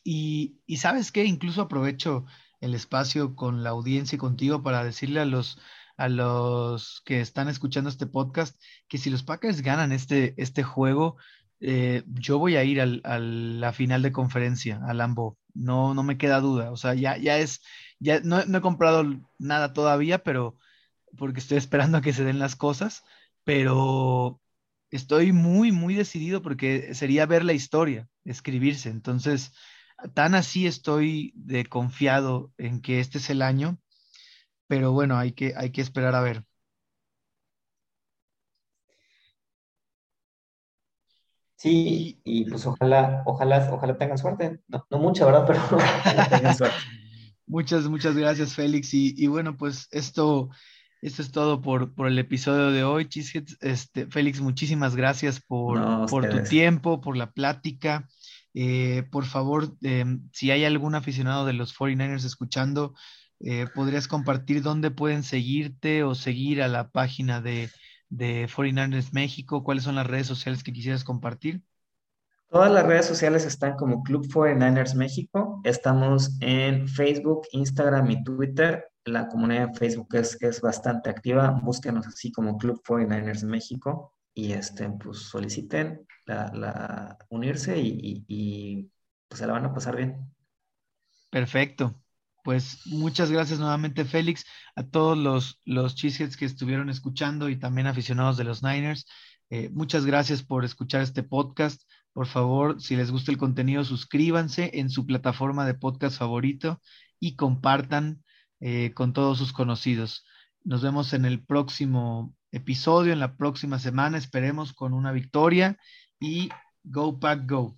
y, sabes qué, incluso aprovecho el espacio con la audiencia y contigo para decirle a los, a los que están escuchando este podcast que si los Packers ganan este, este juego, eh, yo voy a ir al, a la final de conferencia, al Lambo. No, no me queda duda. O sea, ya, ya es, ya no, no he comprado nada todavía, pero porque estoy esperando a que se den las cosas, pero estoy muy, muy decidido porque sería ver la historia, escribirse. Entonces, tan así estoy de confiado en que este es el año, pero bueno, hay que, hay que esperar a ver. Sí, y pues ojalá, ojalá, ojalá tengan suerte. No, no mucha, ¿verdad? Pero ojalá tengan suerte. Muchas, muchas gracias, Félix. Y, y bueno, pues esto, esto es todo por, por el episodio de hoy. Este, Félix, muchísimas gracias por, No, por tu tiempo, por la plática. Eh, por favor, em, si hay algún aficionado de los 49ers escuchando, eh, ¿podrías compartir dónde pueden seguirte o seguir a la página de, de 49ers México? ¿Cuáles son las redes sociales que quisieras compartir? Todas las redes sociales están como Club 49ers México. Estamos en Facebook, Instagram y Twitter. La comunidad en Facebook es, es bastante activa. Búsquenos así como Club 49ers México y este, pues soliciten la, la- unirse y, pues se la van a pasar bien. Perfecto. Pues muchas gracias nuevamente, Félix, a todos los, los que estuvieron escuchando y también aficionados de los Niners. Eh, muchas gracias por escuchar este podcast. Por favor, si les gusta el contenido, suscríbanse en su plataforma de podcast favorito y compartan eh, con todos sus conocidos. Nos vemos en el próximo episodio, en la próxima semana, esperemos con una victoria y Go Pack Go.